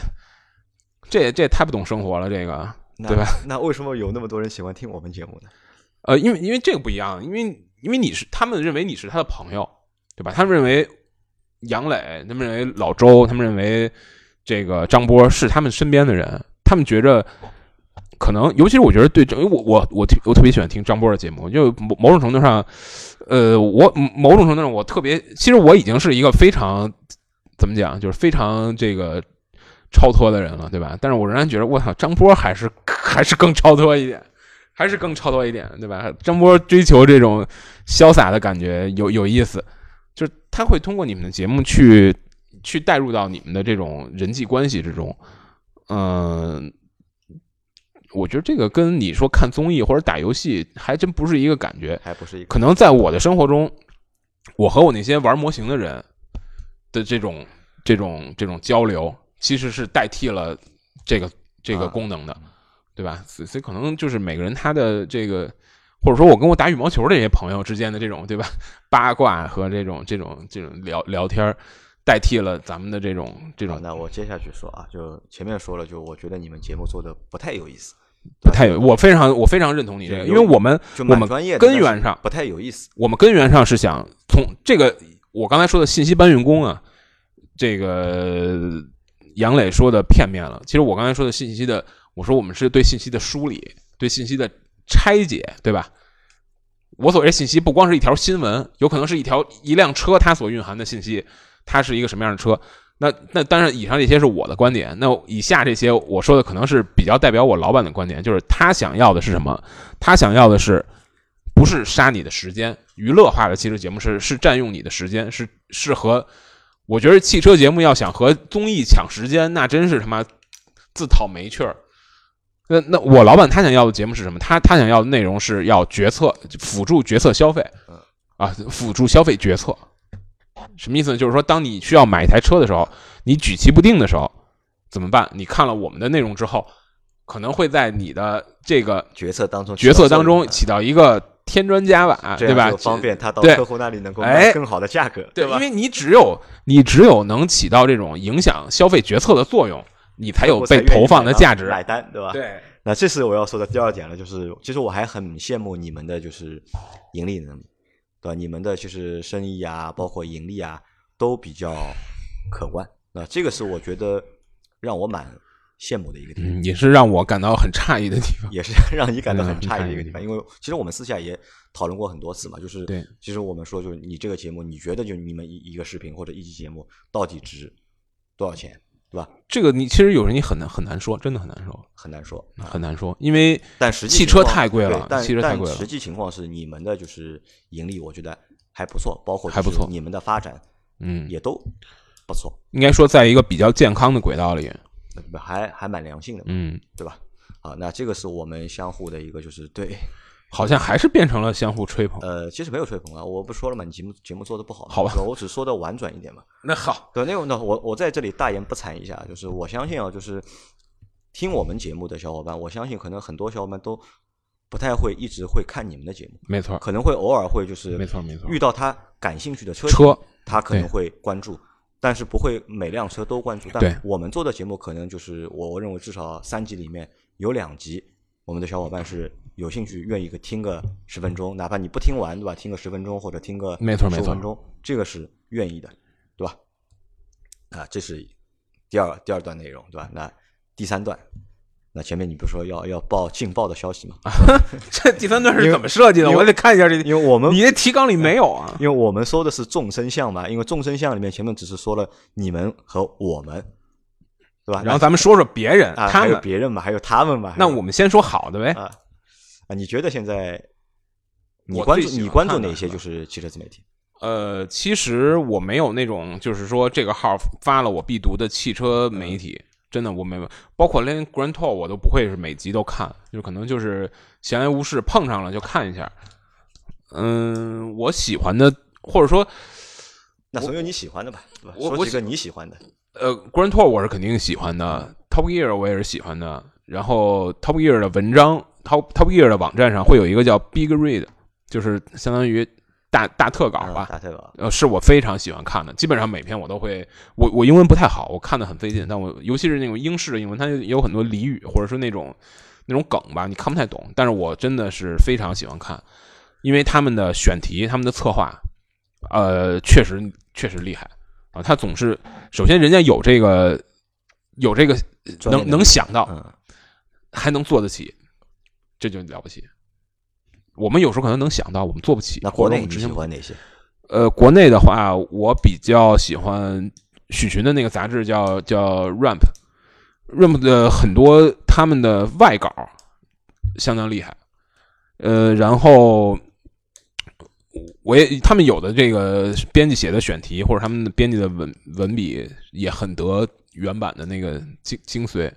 这也这也太不懂生活了，这个对吧？那为什么有那么多人喜欢听我们节目呢？呃，因为因为这个不一样，因为因为你是他们认为你是他的朋友，对吧？他们认为杨磊，他们认为老周，他们认为这个张波是他们身边的人，他们觉着可能，尤其是我觉得对，因为我我我我特别喜欢听张波的节目，就某某种程度上，呃，我某种程度上我特别，其实我已经是一个非常怎么讲，就是非常这个超脱的人了，对吧？但是我仍然觉得，我操，张波还是还是更超脱一点。还是更超脱一点，对吧？张波追求这种潇洒的感觉有有意思，就是他会通过你们的节目去去带入到你们的这种人际关系之中。嗯、我觉得这个跟你说看综艺或者打游戏还真不是一个感觉。还不是一个可能在我的生活中，我和我那些玩模型的人的这种这种这种交流，其实是代替了这个这个啊功能的，对吧？所以所以可能就是每个人他的这个，或者说我跟我打羽毛球的这些朋友之间的这种，对吧？八卦和这种这种这种聊聊天儿，代替了咱们的这种这，种那我接下去说啊，就前面说了，就我觉得你们节目做的不太有意思，不太有。我非常我非常认同你这个，因为我们我们根源上不太有意思。我们根源上是想从这个我刚才说的信息搬运工啊，这个杨磊说的片面了。其实我刚才说的信息的，我说我们是对信息的梳理，对信息的拆解，对吧？我所谓信息不光是一条新闻，有可能是一条一辆车它所蕴含的信息，它是一个什么样的车。那那当然，以上这些是我的观点。那以下这些我说的可能是比较代表我老板的观点，就是他想要的是什么？他想要的是不是杀你的时间？娱乐化的汽车节目是是占用你的时间，是是和我觉得汽车节目要想和综艺抢时间，那真是他妈自讨没趣儿。那那我老板他想要的节目是什么？他他想要的内容是要决策辅助决策消费嗯，啊，辅助消费决策。什么意思呢？就是说，当你需要买一台车的时候，你举棋不定的时候，怎么办？你看了我们的内容之后，可能会在你的这个决策当中，决策当中起到一个添砖加瓦，对吧？方便他到客户那里能够哎卖更好的价格，对，吧因？为你只有你只有能起到这种影响消费决策的作用，你才有被投放的价值。买单，对吧？。对，那这是我要说的第二点了，就是其实我还很羡慕你们的就是盈利能力，对吧？你们的就是生意啊，包括盈利啊，都比较可观。那这个是我觉得让我蛮羡慕的一个地方。嗯，也是让我感到很诧异的地方。也是 让你感到很嗯诧异的一个地方，因为其实我们私下也讨论过很多次嘛，就是对，其实我们说，就是你这个节目，你觉得就你们一一个视频或者一期节目到底值多少钱，对吧？这个你其实有时候你很难很难说，真的很难说，很难说，啊很难说，因为但实际汽车太贵了，但汽车太贵了实。际情况是，你们的就是盈利，我觉得还不错，包括还不错你们的发展嗯，也都不错，应该说在一个比较健康的轨道里。呃还还蛮良性的，嗯，对吧？好，那这个是我们相互的一个就是对，好像还是变成了相互吹捧。呃，其实没有吹捧啊，我不说了嘛，你节目节目做的不好嘛，好吧。我只说的婉转一点嘛。那好，对，那个那我我在这里大言不惭一下，就是我相信啊，就是听我们节目的小伙伴，我相信可能很多小伙伴都不太会一直会看你们的节目，没错，可能会偶尔会就是没错没错。遇到他感兴趣的车车。他可能会关注，但是不会每辆车都关注。但我们做的节目可能就是我我认为至少三集里面有两集，我们的小伙伴是有兴趣愿意个听个十分钟，哪怕你不听完对吧？听个十分钟或者听个没错没错15分钟，这个是愿意的，对吧？啊，这是第二第二段内容对吧？那第三段。那前面你不是说要要报劲爆的消息吗？这第三段是怎么设计的？我得看一下这，因为我们你的提纲里没有啊？因为我们说的是众生相嘛，因为众生相里面前面只是说了你们和我们，对吧？然后咱们说说别人，啊，还有他们。别人嘛，还有他们嘛。那我们先说好的呗。啊啊，你觉得现在你关注你关注哪些就是汽车自媒体？呃，其实我没有那种，就是说这个号发了我必读的汽车媒体，真的我没有，包括连 Grand Tour 我都不会是每集都看，就可能就是闲来无事碰上了就看一下。嗯，我喜欢的，或者说那总有你喜欢的吧，对吧？我我说几个你喜欢的。呃，Grand Tour 我是肯定喜欢的，Top Gear 我也是喜欢的。然后 Top Gear 的文章，Top Top Gear 的网站上会有一个叫 Big Read，就是相当于大大特稿嗯吧。大特稿。呃，是我非常喜欢看的，基本上每篇我都会。我我英文不太好，我看的很费劲，但我尤其是那种英式的英文，它有很多俚语或者说那种那种梗吧，你看不太懂。但是我真的是非常喜欢看，因为他们的选题、他们的策划，呃，确实确实厉害啊。他总是首先人家有这个有这个能能想到，嗯，还能做得起，这就了不起。我们有时候可能能想到，我们做不起。那国内你喜欢哪些？呃，国内的话，我比较喜欢许群的那个杂志叫叫 Ramp，Ramp 的很多他们的外稿相当厉害。呃，然后我也他们有的这个编辑写的选题或者他们的编辑的文文笔也很得原版的那个精精髓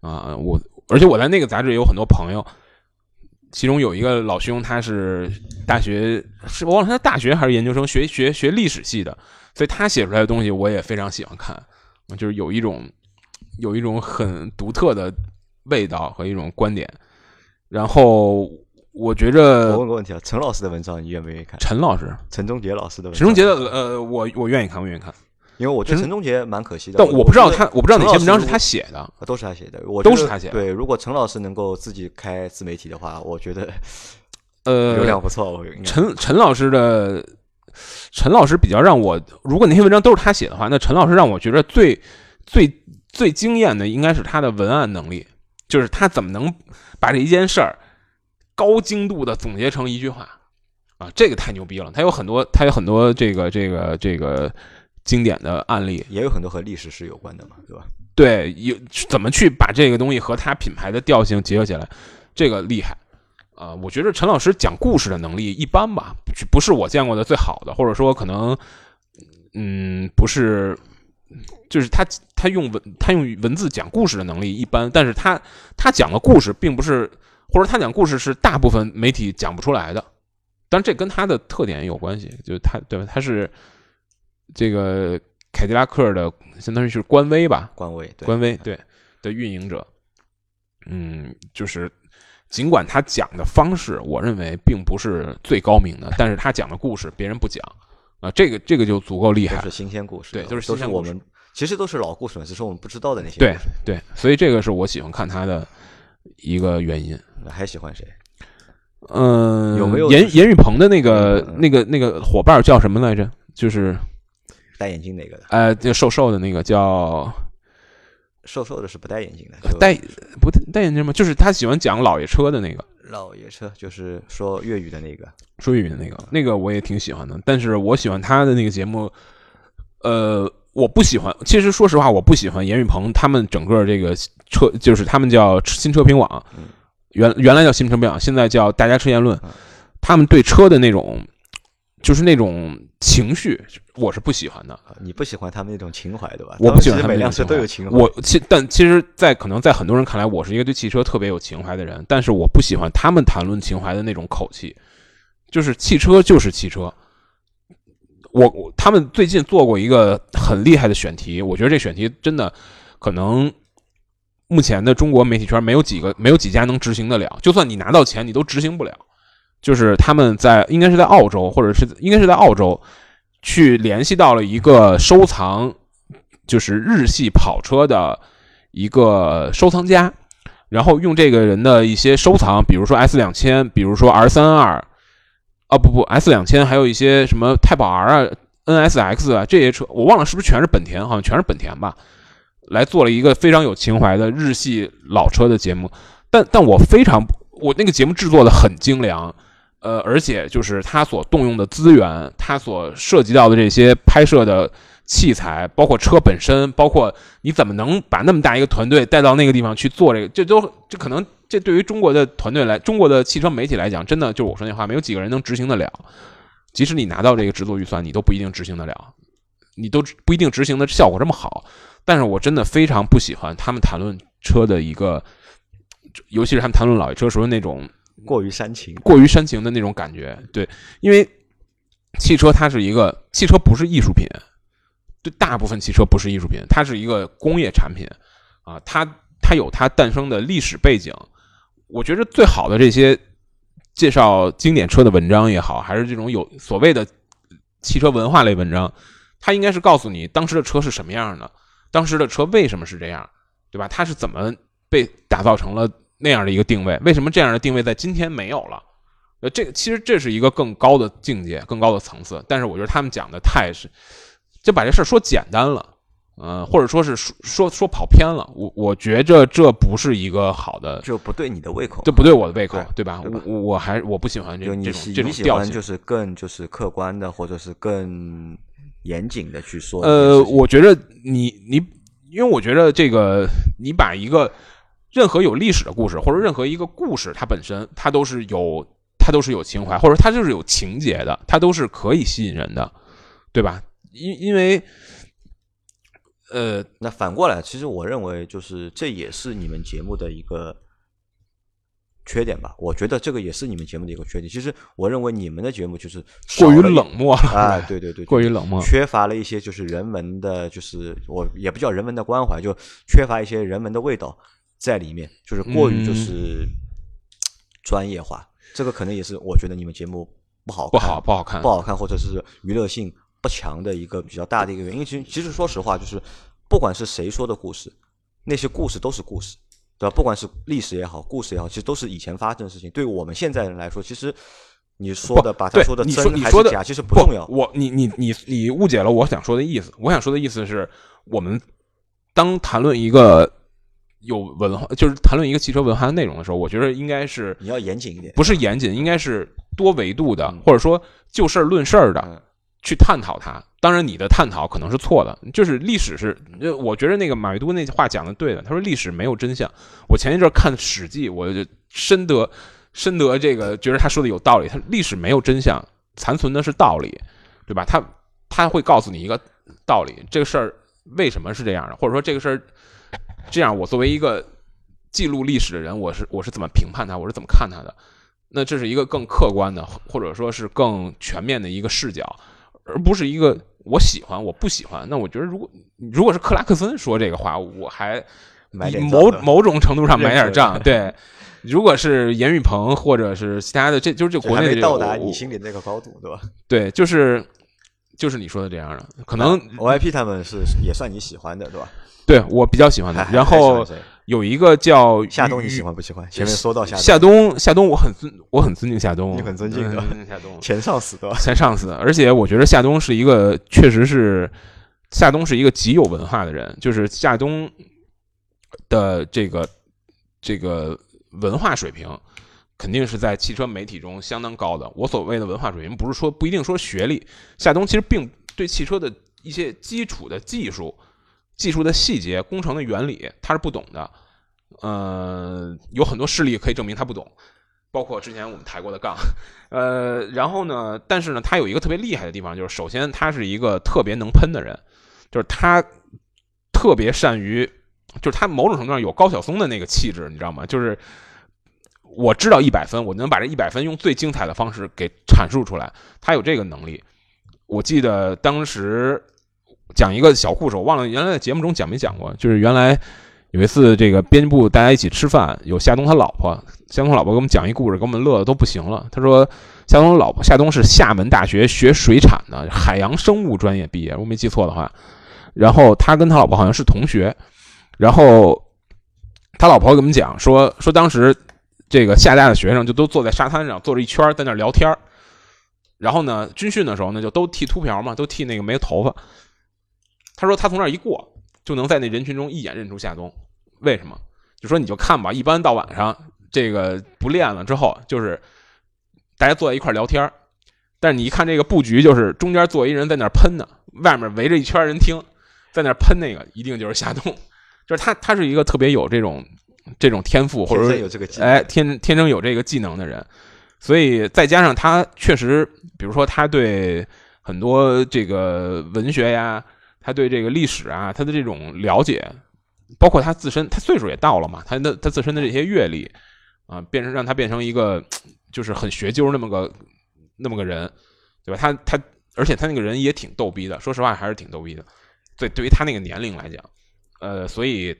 啊、我而且我在那个杂志也有很多朋友，其中有一个老兄，他是大学是我忘了他是大学还是研究生，学学学历史系的，所以他写出来的东西我也非常喜欢看，就是有一种有一种很独特的味道和一种观点。然后我觉着我问个问题啊，陈老师的文章你愿不愿意看？陈老师、陈忠杰老师的文章。陈忠杰的呃，我我愿意看，我愿意看，因为我觉得陈陈忠杰蛮可惜的。但我不知道他，我不知道哪些文章是他写的。都是他写的，我都是他写的对，如果陈老师能够自己开自媒体的话，我觉得呃，流量不错。陈陈老师的陈老师比较让我，如果那些文章都是他写的话，那陈老师让我觉得最最最惊艳的应该是他的文案能力，就是他怎么能把这一件事儿高精度的总结成一句话啊，这个太牛逼了。他有很多，他有很多这个这个这个经典的案例，也有很多和历史是有关的嘛，对吧？对，有怎么去把这个东西和它品牌的调性结合起来，这个厉害。啊、我觉得陈老师讲故事的能力一般吧，不不是我见过的最好的，或者说可能，嗯，不是，就是他他用文他用文字讲故事的能力一般，但是他他讲的故事并不是，或者他讲故事是大部分媒体讲不出来的，但这跟他的特点有关系，就是他对吧？他是这个凯迪拉克的，相当于是官微吧，官微对官微对的运营者，嗯，就是尽管他讲的方式，我认为并不是最高明的，但是他讲的故事别人不讲啊，这个这个就足够厉害都是。新鲜故事，对都是都新鲜故事我们其实都是老故事，只是我们不知道的那些。对对，所以这个是我喜欢看他的一个原因。还喜欢谁？嗯，有没有严严雨鹏的那个那个那个伙伴叫什么来着？就是戴眼镜那个的，呃，就瘦瘦的那个叫瘦瘦的是不戴眼镜的，戴不戴戴眼镜吗？就是他喜欢讲老爷车的那个老爷车，就是说粤语的那个，说粤语的那个，那个我也挺喜欢的。但是我喜欢他的那个节目，呃，我不喜欢。其实说实话，我不喜欢严雨鹏他们整个这个车，就是他们叫新车评网，原原来叫新车评网，现在叫大家车言论。他们对车的那种，就是那种情绪，我是不喜欢的。你不喜欢他们那种情怀，对吧？我不喜欢他们每辆车都有情怀。我其但其实，在可能在很多人看来，我是一个对汽车特别有情怀的人，但是我不喜欢他们谈论情怀的那种口气。就是汽车就是汽车。我我他们最近做过一个很厉害的选题，我觉得这选题真的可能目前的中国媒体圈没有几个没有几家能执行得了。就算你拿到钱，你都执行不了。就是他们在应该是在澳洲，或者是应该是在澳洲，去联系到了一个收藏，就是日系跑车的一个收藏家，然后用这个人的一些收藏，比如说 S 两千，比如说 R 三二，啊不不 S 两千，还有一些什么太保 R 啊、NSX 啊这些车，我忘了是不是全是本田，好像全是本田吧，来做了一个非常有情怀的日系老车的节目，但但我非常我那个节目制作的很精良。呃，而且就是他所动用的资源，他所涉及到的这些拍摄的器材，包括车本身，包括你怎么能把那么大一个团队带到那个地方去做这个，这都这可能这对于中国的团队来，中国的汽车媒体来讲，真的就是我说那话，没有几个人能执行得了。即使你拿到这个制作预算，你都不一定执行得了，你都不一定执行的效果这么好。但是我真的非常不喜欢他们谈论车的一个，尤其是他们谈论老爷车时候那种。过于煽情，过于煽情的那种感觉，对，因为汽车它是一个汽车不是艺术品，对，大部分汽车不是艺术品，它是一个工业产品啊，它它有它诞生的历史背景。我觉得最好的这些介绍经典车的文章也好，还是这种有所谓的汽车文化类文章，它应该是告诉你当时的车是什么样的，当时的车为什么是这样，对吧？它是怎么被打造成了。那样的一个定位，为什么这样的定位在今天没有了？呃，这个其实这是一个更高的境界、更高的层次。但是我觉得他们讲的太是，就把这事儿说简单了，呃，或者说是说说说跑偏了。我我觉着这不是一个好的，就不对你的胃口，这不对我的胃口，对吧？我我我还我不喜欢这种这种这种调性，就是更就是客观的，或者是更严谨的去说。呃，我觉得你你，因为我觉得这个你把一个。任何有历史的故事，或者任何一个故事，它本身它都是有，它都是有情怀，或者它就是有情节的，它都是可以吸引人的，对吧？因因为，呃，那反过来，其实我认为，就是这也是你们节目的一个缺点吧。我觉得这个也是你们节目的一个缺点。其实我认为你们的节目就是过于冷漠了，啊，对对对，过于冷漠，缺乏了一些就是人文的，就是我也不叫人文的关怀，就缺乏一些人文的味道。在里面就是过于就是专业化，这个可能也是我觉得你们节目不好不好不好看不好看，或者是娱乐性不强的一个比较大的一个原因。其实其实说实话，就是不管是谁说的故事，那些故事都是故事，对吧？不管是历史也好，故事也好，其实都是以前发生的事情。对我们现在人来说，其实你说的把他说的真还是假，其实不重要。我你你你你误解了我想说的意思。我想说的意思是我们当谈论一个。有文化，就是谈论一个汽车文化的内容的时候，我觉得应该是你要严谨一点，不是严谨，应该是多维度的，或者说就事论事儿的去探讨它。当然，你的探讨可能是错的，就是历史是，我觉得那个马未都那句话讲的对的。他说历史没有真相。我前一阵看《史记》，我就深得深得这个，觉得他说的有道理。他历史没有真相，残存的是道理，对吧？他他会告诉你一个道理，这个事儿为什么是这样的，或者说这个事儿。这样，我作为一个记录历史的人，我是我是怎么评判他，我是怎么看他的？那这是一个更客观的，或者说是更全面的一个视角，而不是一个我喜欢我不喜欢。那我觉得，如果如果是克拉克森说这个话，我还某某种程度上买点账。对，如果是严雨鹏或者是其他的，这就是这国内到达你心里那个高度，对吧？对，就是。就是你说的这样的，可能 OIP 他们是也算你喜欢的，对吧？对我比较喜欢的。然后有一个叫夏冬，你喜欢不喜欢？前面说到夏夏冬，夏冬我很尊，我很尊敬夏冬，你很尊敬的夏冬，前上司对吧？前上司，而且我觉得夏冬是一个，确实是夏冬是一个极有文化的人，就是夏冬的这个这个文化水平。肯定是在汽车媒体中相当高的。我所谓的文化水平，不是说不一定说学历。夏冬其实并对汽车的一些基础的技术、技术的细节、工程的原理，他是不懂的。呃，有很多事例可以证明他不懂，包括之前我们抬过的杠。呃，然后呢，但是呢，他有一个特别厉害的地方，就是首先他是一个特别能喷的人，就是他特别善于，就是他某种程度上有高晓松的那个气质，你知道吗？就是。我知道一百分，我能把这一百分用最精彩的方式给阐述出来。他有这个能力。我记得当时讲一个小故事，我忘了原来在节目中讲没讲过。就是原来有一次，这个编辑部大家一起吃饭，有夏冬他老婆，夏冬老婆给我们讲一故事，给我们乐的都不行了。他说，夏冬老婆夏冬是厦门大学学水产的，海洋生物专业毕业，我没记错的话。然后他跟他老婆好像是同学，然后他老婆给我们讲说说当时。这个厦大的学生就都坐在沙滩上坐着一圈，在那聊天然后呢，军训的时候呢，就都剃秃瓢嘛，都剃那个没头发。他说他从那一过，就能在那人群中一眼认出夏冬。为什么？就说你就看吧，一般到晚上这个不练了之后，就是大家坐在一块聊天但是你一看这个布局，就是中间坐一人在那喷呢，外面围着一圈人听，在那喷那个，一定就是夏冬。就是他，他是一个特别有这种。这种天赋或者说哎天天生有这个技能的人，所以再加上他确实，比如说他对很多这个文学呀，他对这个历史啊，他的这种了解，包括他自身，他岁数也到了嘛，他的他自身的这些阅历啊，变成让他变成一个就是很学究那么个那么个人，对吧？他他而且他那个人也挺逗逼的，说实话还是挺逗逼的。对，对于他那个年龄来讲，呃，所以。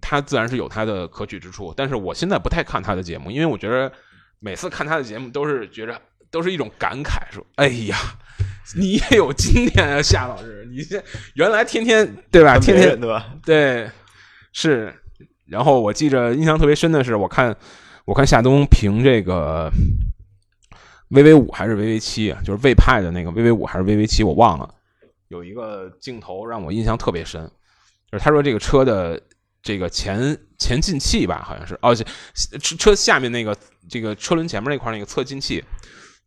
他自然是有他的可取之处，但是我现在不太看他的节目，因为我觉得每次看他的节目都是觉着都是一种感慨，说：“哎呀，你也有今天啊，夏老师，你这原来天天对吧？天天对吧？对，是。然后我记着印象特别深的是，我看我看夏冬评这个 VV 五还是 VV 七啊，就是魏派的那个 VV 五还是 VV 七，我忘了。有一个镜头让我印象特别深，就是他说这个车的。这个前前进气吧，好像是哦，车车下面那个这个车轮前面那块那个侧进气，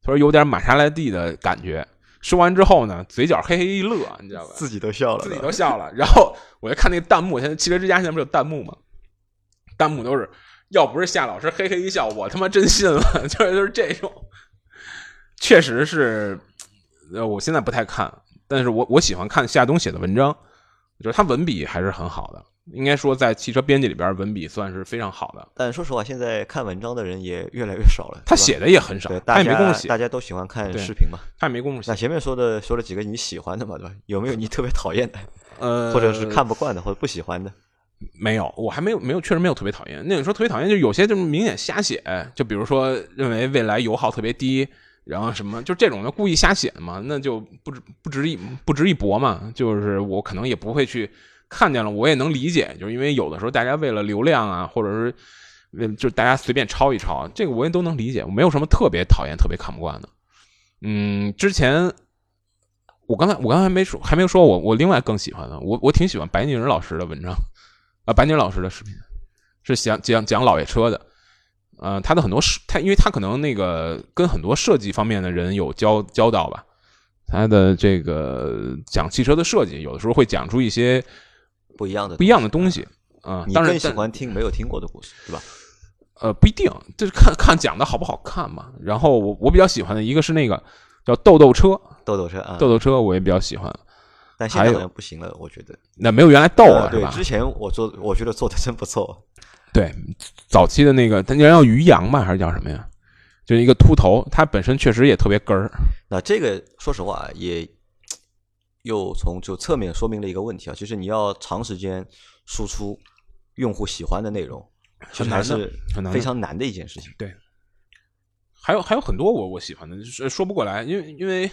他说有点玛莎拉蒂的感觉。说完之后呢，嘴角嘿嘿一乐，你知道吧？自己都笑了，自己都笑了。然后我就看那个弹幕，现在汽车之家现在不是有弹幕吗？弹幕都是要不是夏老师嘿嘿一笑，我他妈真信了，就是就是这种。确实是，呃，我现在不太看，但是我我喜欢看夏冬写的文章，就是他文笔还是很好的。应该说，在汽车编辑里边，文笔算是非常好的。但说实话，现在看文章的人也越来越少了。他写的也很少，他也没工夫写。大家都喜欢看视频嘛，他也没功夫写。那前面说的说了几个你喜欢的嘛，对吧？有没有你特别讨厌的？呃，或者是看不惯的，或者不喜欢的？没有，我还没有没有，确实没有特别讨厌。那你说特别讨厌，就有些就是明显瞎写，就比如说认为未来油耗特别低，然后什么就这种的故意瞎写的嘛，那就不值不值一不值一驳嘛。就是我可能也不会去。看见了，我也能理解，就是因为有的时候大家为了流量啊，或者是为就是大家随便抄一抄，这个我也都能理解，我没有什么特别讨厌、特别看不惯的。嗯，之前我刚才我刚才没说，还没说我我另外更喜欢的，我我挺喜欢白宁老师的文章 啊，白宁老师的视频是讲讲讲老爷车的，呃，他的很多设他因为他可能那个跟很多设计方面的人有交交道吧，他的这个讲汽车的设计，有的时候会讲出一些。不一样的不一样的东西啊！你更喜欢听没有听过的故事，对吧？呃，不一定，就是看看讲的好不好看嘛。然后我我比较喜欢的一个是那个叫豆豆车，豆豆车啊，豆豆车我也比较喜欢。但现在好像不行了，我觉得那没有原来逗了，对吧？之前我做，我觉得做的真不错。对，早期的那个，他叫于洋吧，还是叫什么呀？就是一个秃头，他本身确实也特别根儿。那这个说实话也。又从就侧面说明了一个问题啊，就是你要长时间输出用户喜欢的内容，其实还是非常难的一件事情。对，还有还有很多我我喜欢的，说不过来，因为因为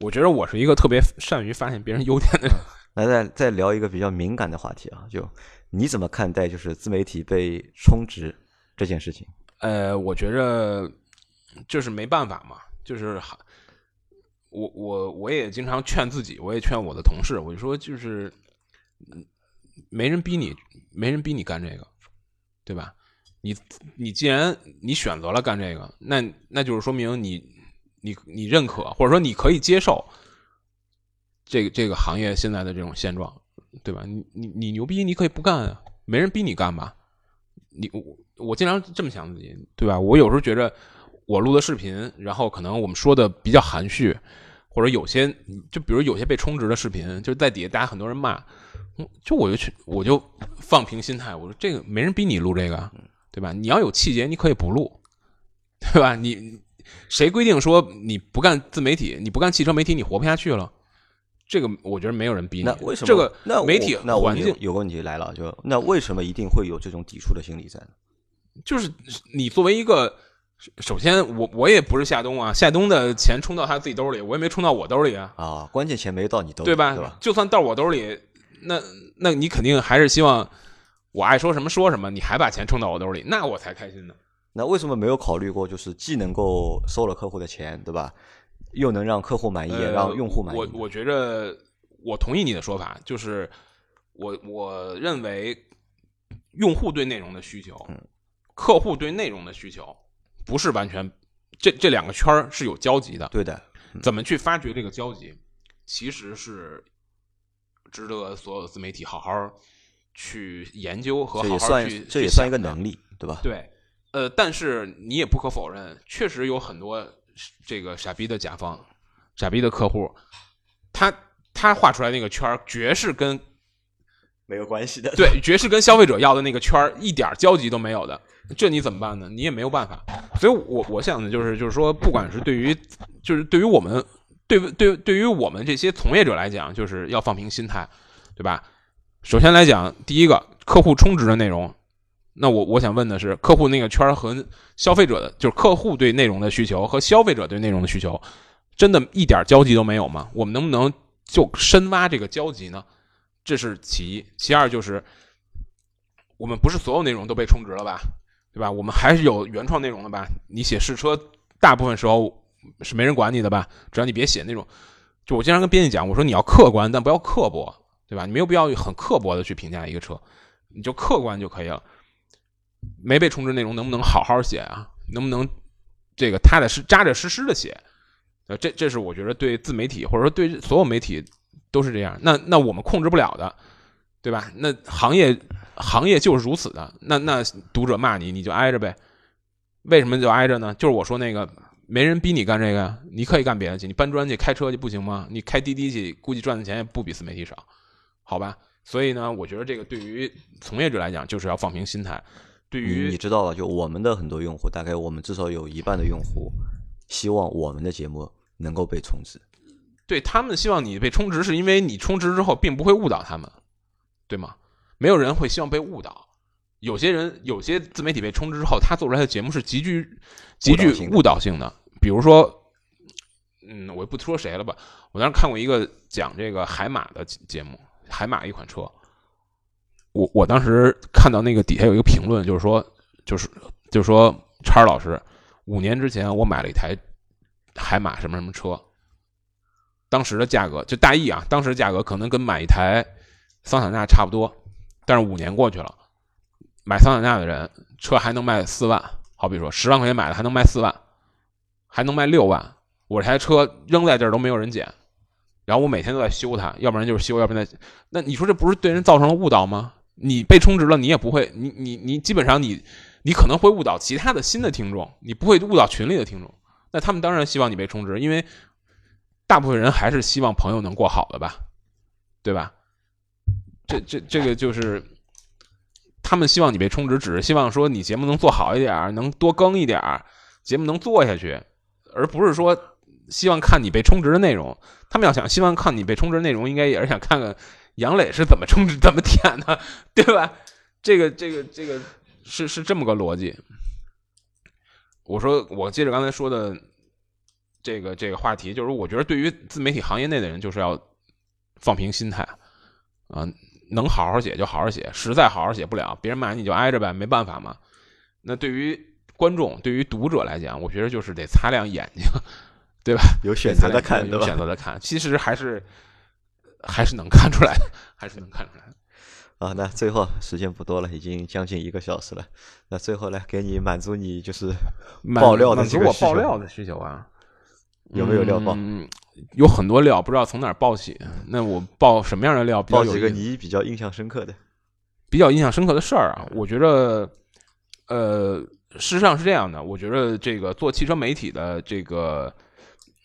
我觉得我是一个特别善于发现别人优点的人。来再再聊一个比较敏感的话题啊，就你怎么看待就是自媒体被充值这件事情？呃，我觉着就是没办法嘛，就是我我我也经常劝自己，我也劝我的同事，我就说就是没人逼你，没人逼你干这个，对吧？你你既然你选择了干这个，那那就是说明你你你认可，或者说你可以接受这个这个行业现在的这种现状，对吧？你你你牛逼，你可以不干啊，没人逼你干吧？你我我经常这么想自己，对吧？我有时候觉着我录的视频，然后可能我们说的比较含蓄，或者有些就比如有些被充值的视频，就是在底下大家很多人骂，就我就去我就放平心态，我说这个没人逼你录这个。对吧？你要有气节，你可以不录，对吧？你谁规定说你不干自媒体，你不干汽车媒体，你活不下去了？这个我觉得没有人逼你。那为什么这个那媒体那环境有个问题来了？就那为什么一定会有这种抵触的心理在呢？就是你作为一个，首先我我也不是夏冬啊，夏冬的钱充到他自己兜里，我也没充到我兜里啊。啊，关键钱没到你兜里，对吧？对吧？就算到我兜里，那那你肯定还是希望。我爱说什么说什么，你还把钱充到我兜里，那我才开心呢。那为什么没有考虑过，就是既能够收了客户的钱，对吧？又能让客户满意，让用户满意？我我觉着，我同意你的说法，就是我我认为，用户对内容的需求，客户对内容的需求，不是完全这这两个圈儿是有交集的。对的，怎么去发掘这个交集，其实是值得所有的自媒体好好。去研究和好好去，这也算一个能力，对吧？对，呃，但是你也不可否认，确实有很多这个傻逼的甲方、傻逼的客户，他他画出来那个圈儿，绝是跟没有关系的，对，爵士跟消费者要的那个圈儿一点交集都没有的，这你怎么办呢？你也没有办法。所以，我我想的就是，就是说，不管是对于，就是对于我们，对对对于我们这些从业者来讲，就是要放平心态，对吧？首先来讲，第一个客户充值的内容，那我我想问的是，客户那个圈儿和消费者的，就是客户对内容的需求和消费者对内容的需求，真的一点交集都没有吗？我们能不能就深挖这个交集呢？这是其一，其二就是，我们不是所有内容都被充值了吧，对吧？我们还是有原创内容的吧？你写试车，大部分时候是没人管你的吧？只要你别写那种，就我经常跟编辑讲，我说你要客观，但不要刻薄。对吧？你没有必要很刻薄的去评价一个车，你就客观就可以了。没被充值内容能不能好好写啊？能不能这个踏踏实扎扎实实的写？呃，这这是我觉得对自媒体或者说对所有媒体都是这样。那那我们控制不了的，对吧？那行业行业就是如此的。那那读者骂你，你就挨着呗。为什么就挨着呢？就是我说那个，没人逼你干这个，你可以干别的去，你搬砖去、开车去不行吗？你开滴滴去，估计赚的钱也不比自媒体少。好吧，所以呢，我觉得这个对于从业者来讲，就是要放平心态。对于你知道了，就我们的很多用户，大概我们至少有一半的用户希望我们的节目能够被充值。对他们希望你被充值，是因为你充值之后并不会误导他们，对吗？没有人会希望被误导。有些人，有些自媒体被充值之后，他做出来的节目是极具极具误导性的。比如说，嗯，我不说谁了吧。我当时看过一个讲这个海马的节目。海马一款车，我我当时看到那个底下有一个评论，就是说，就是就是说，叉老师，五年之前我买了一台海马什么什么车，当时的价格就大意啊，当时的价格可能跟买一台桑塔纳差不多，但是五年过去了，买桑塔纳的人车还能卖四万，好比说十万块钱买的还能卖四万，还能卖六万，我这台车扔在这儿都没有人捡。然后我每天都在修它，要不然就是修，要不然。那你说这不是对人造成了误导吗？你被充值了，你也不会，你你你基本上你你可能会误导其他的新的听众，你不会误导群里的听众。那他们当然希望你被充值，因为大部分人还是希望朋友能过好的吧，对吧？这这这个就是他们希望你被充值，只是希望说你节目能做好一点，能多更一点，节目能做下去，而不是说。希望看你被充值的内容，他们要想希望看你被充值内容，应该也是想看看杨磊是怎么充值、怎么舔的，对吧？这个、这个、这个是是这么个逻辑。我说，我接着刚才说的，这个这个话题，就是我觉得对于自媒体行业内的人，就是要放平心态啊，能好好写就好好写，实在好好写不了，别人骂你就挨着呗，没办法嘛。那对于观众、对于读者来讲，我觉得就是得擦亮眼睛，对吧？有选择的看，有选择的看，其实还是还是能看出来的，还是能看出来的。啊，那最后时间不多了，已经将近一个小时了。那最后来给你满足你就是爆料的这个爆料的需求啊，有没有料爆？有很多料，不知道从哪儿爆起。那我爆什么样的料？爆几个你比较印象深刻的，比较印象深刻的事儿啊。我觉得，呃，事实上是这样的。我觉得这个做汽车媒体的这个，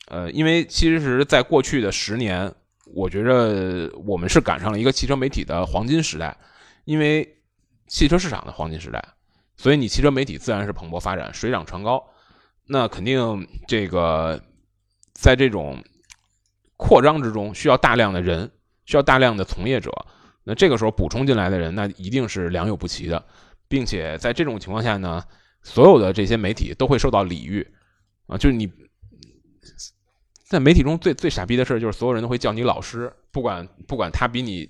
呃，因为其实在过去的十年。我觉着我们是赶上了一个汽车媒体的黄金时代，因为汽车市场的黄金时代，所以你汽车媒体自然是蓬勃发展、水涨船高。那肯定这个在这种扩张之中，需要大量的人，需要大量的从业者。那这个时候补充进来的人，那一定是良莠不齐的，并且在这种情况下呢，所有的这些媒体都会受到礼遇啊，就是你。在媒体中最最傻逼的事就是所有人都会叫你老师，不管不管他比你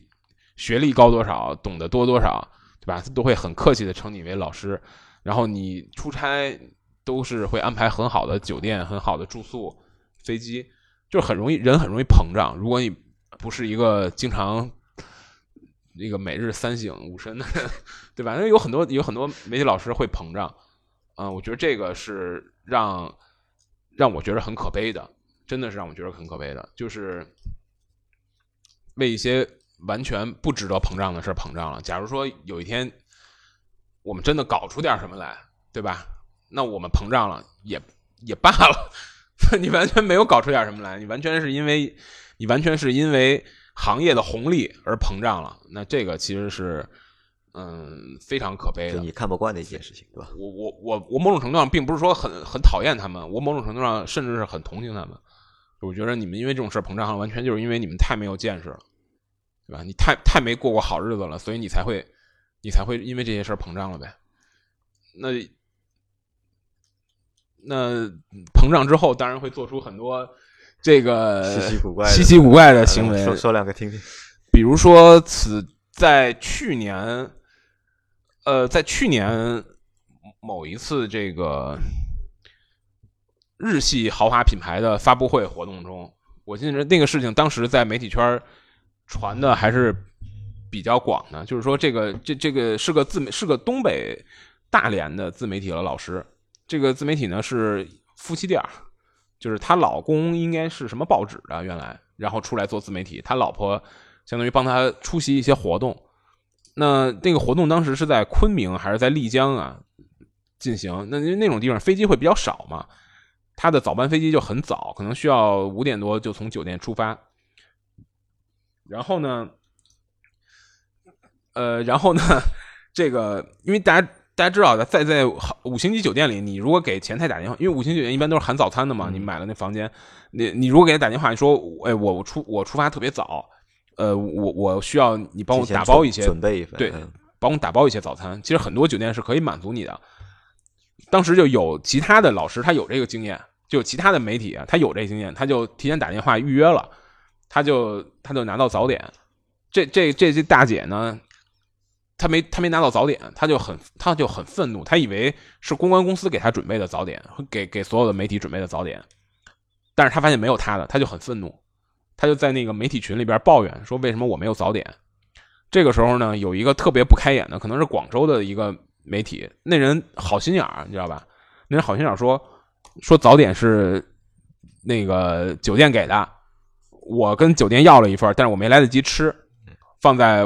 学历高多少，懂得多多少，对吧？他都会很客气的称你为老师。然后你出差都是会安排很好的酒店、很好的住宿、飞机，就是很容易人很容易膨胀。如果你不是一个经常那个每日三省吾身的人，对吧？因为有很多有很多媒体老师会膨胀，啊，我觉得这个是让让我觉得很可悲的。真的是让我觉得很可悲的，就是为一些完全不值得膨胀的事膨胀了。假如说有一天我们真的搞出点什么来，对吧？那我们膨胀了也也罢了。你完全没有搞出点什么来，你完全是因为你完全是因为行业的红利而膨胀了。那这个其实是。嗯，非常可悲的，你看不惯的一件事情，对吧？我我我我某种程度上并不是说很很讨厌他们，我某种程度上甚至是很同情他们。我觉得你们因为这种事膨胀了，完全就是因为你们太没有见识了，对吧？你太太没过过好日子了，所以你才会你才会因为这些事膨胀了呗。那那膨胀之后，当然会做出很多这个稀奇古怪稀奇古怪的行为。说说两个听听，比如说此在去年。呃，在去年某一次这个日系豪华品牌的发布会活动中，我记得那个事情当时在媒体圈传的还是比较广的。就是说，这个这这个是个自媒是个东北大连的自媒体的老师。这个自媒体呢是夫妻店，就是她老公应该是什么报纸的原来，然后出来做自媒体，他老婆相当于帮他出席一些活动。那那个活动当时是在昆明还是在丽江啊进行？那因为那种地方飞机会比较少嘛，他的早班飞机就很早，可能需要五点多就从酒店出发。然后呢，呃，然后呢，这个因为大家大家知道的，在在五星级酒店里，你如果给前台打电话，因为五星酒店一般都是含早餐的嘛，你买了那房间，你你如果给他打电话，你说，哎，我我出我出发特别早。呃，我我需要你帮我打包一些，准备一份，对，帮我打包一些早餐。其实很多酒店是可以满足你的。当时就有其他的老师，他有这个经验，就其他的媒体啊，他有这经验，他就提前打电话预约了，他就他就拿到早点。这这这这大姐呢，他没他没拿到早点，他就很他就很愤怒，他以为是公关公司给他准备的早点，给给所有的媒体准备的早点，但是他发现没有他的，他就很愤怒。他就在那个媒体群里边抱怨说：“为什么我没有早点？”这个时候呢，有一个特别不开眼的，可能是广州的一个媒体，那人好心眼儿，你知道吧？那人好心眼儿说：“说早点是那个酒店给的，我跟酒店要了一份，但是我没来得及吃，放在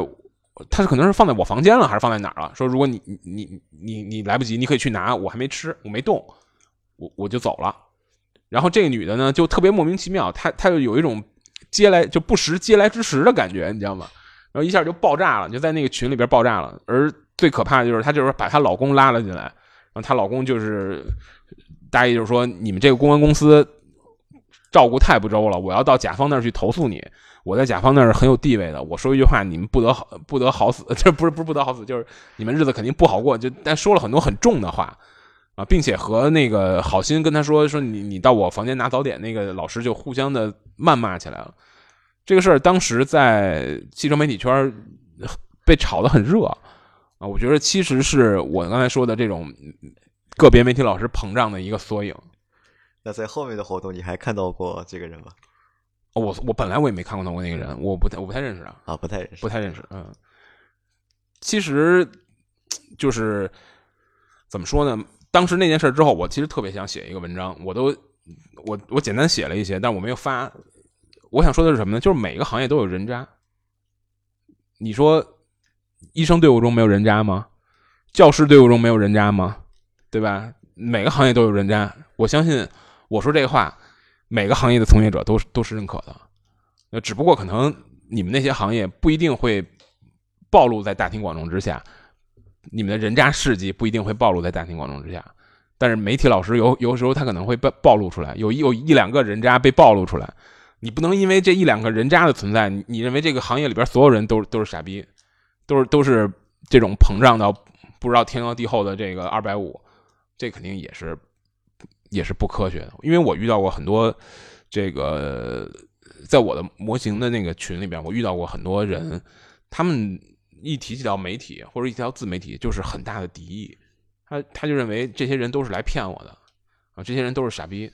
他是可能是放在我房间了，还是放在哪儿了？说如果你你你你来不及，你可以去拿，我还没吃，我没动，我我就走了。然后这个女的呢，就特别莫名其妙，她她就有一种。接来就不时接来之时的感觉，你知道吗？然后一下就爆炸了，就在那个群里边爆炸了。而最可怕的就是她就是把她老公拉了进来，然后她老公就是大意就是说你们这个公关公司照顾太不周了，我要到甲方那儿去投诉你。我在甲方那儿很有地位的，我说一句话你们不得好不得好死，这不是不是不得好死，就是你们日子肯定不好过。就但说了很多很重的话，啊，并且和那个好心跟他说说你你到我房间拿早点，那个老师就互相的谩骂起来了。这个事儿当时在汽车媒体圈被炒得很热啊，我觉得其实是我刚才说的这种个别媒体老师膨胀的一个缩影。那在后面的活动，你还看到过这个人吗？我我本来我也没看过到过那个人，我不太我不太认识啊，啊，不太认识，不太认识。嗯，其实就是怎么说呢？当时那件事之后，我其实特别想写一个文章，我都我我简单写了一些，但我没有发。我想说的是什么呢？就是每个行业都有人渣。你说医生队伍中没有人渣吗？教师队伍中没有人渣吗？对吧？每个行业都有人渣。我相信我说这话，每个行业的从业者都是都是认可的。那只不过可能你们那些行业不一定会暴露在大庭广众之下。你们的人渣事迹不一定会暴露在大庭广众之下，但是媒体老师有有时候他可能会暴暴露出来，有有一两个人渣被暴露出来，你不能因为这一两个人渣的存在，你认为这个行业里边所有人都都是傻逼，都是都是这种膨胀到不知道天高地厚的这个二百五，这肯定也是也是不科学的。因为我遇到过很多这个，在我的模型的那个群里边，我遇到过很多人，他们。一提起到媒体或者一条自媒体，就是很大的敌意。他他就认为这些人都是来骗我的啊，这些人都是傻逼。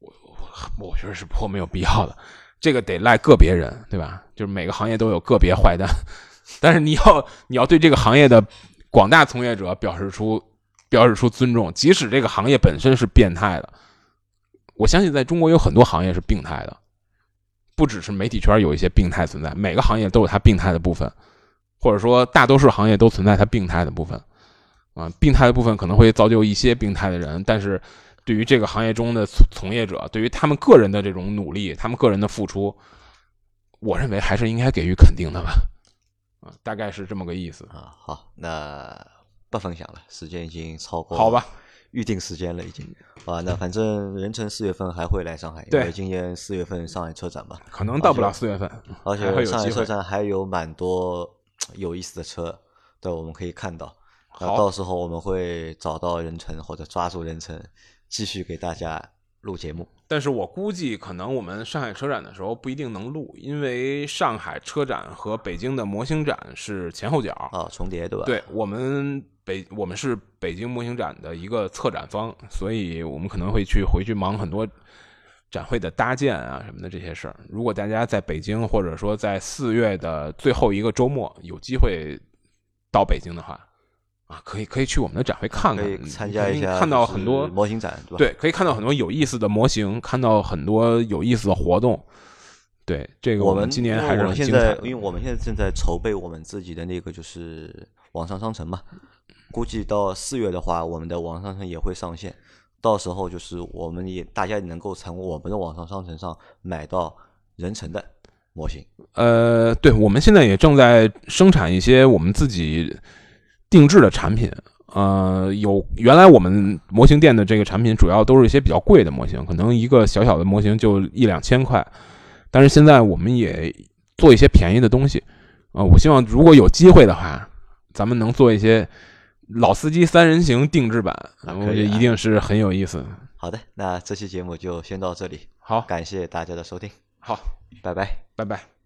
我我我觉得是颇没有必要的，这个得赖个别人，对吧？就是每个行业都有个别坏蛋，但是你要你要对这个行业的广大从业者表示出表示出尊重，即使这个行业本身是变态的。我相信在中国有很多行业是病态的，不只是媒体圈有一些病态存在，每个行业都有它病态的部分。或者说，大多数行业都存在它病态的部分，啊，病态的部分可能会造就一些病态的人，但是对于这个行业中的从从业者，对于他们个人的这种努力，他们个人的付出，我认为还是应该给予肯定的吧，啊，大概是这么个意思啊。好，那不分享了，时间已经超过好吧预定时间了，已经啊。那反正任成四月份还会来上海，因为今年四月份上海车展嘛，可能到不了四月份，而且上海车展还有蛮多。有意思的车，对，我们可以看到。好，到时候我们会找到任成或者抓住任成，继续给大家录节目。但是我估计可能我们上海车展的时候不一定能录，因为上海车展和北京的模型展是前后脚啊，重叠对吧？对我们北我们是北京模型展的一个策展方，所以我们可能会去回去忙很多。展会的搭建啊什么的这些事儿，如果大家在北京或者说在四月的最后一个周末有机会到北京的话，啊，可以可以去我们的展会看看，参加一下，看到很多模型展，对，可以看到很多有意思的模型，看到很多有意思的活动。对，这个我们今年还是现在，因为我们现在正在筹备我们自己的那个就是网上商城嘛，估计到四月的话，我们的网上商城也会上线。到时候就是我们也大家也能够从我们的网上商城上买到人成的模型。呃，对，我们现在也正在生产一些我们自己定制的产品。呃，有原来我们模型店的这个产品主要都是一些比较贵的模型，可能一个小小的模型就一两千块。但是现在我们也做一些便宜的东西。啊，我希望如果有机会的话，咱们能做一些。老司机三人行定制版，我觉得一定是很有意思。好的，那这期节目就先到这里。好，感谢大家的收听。好，拜拜，拜拜。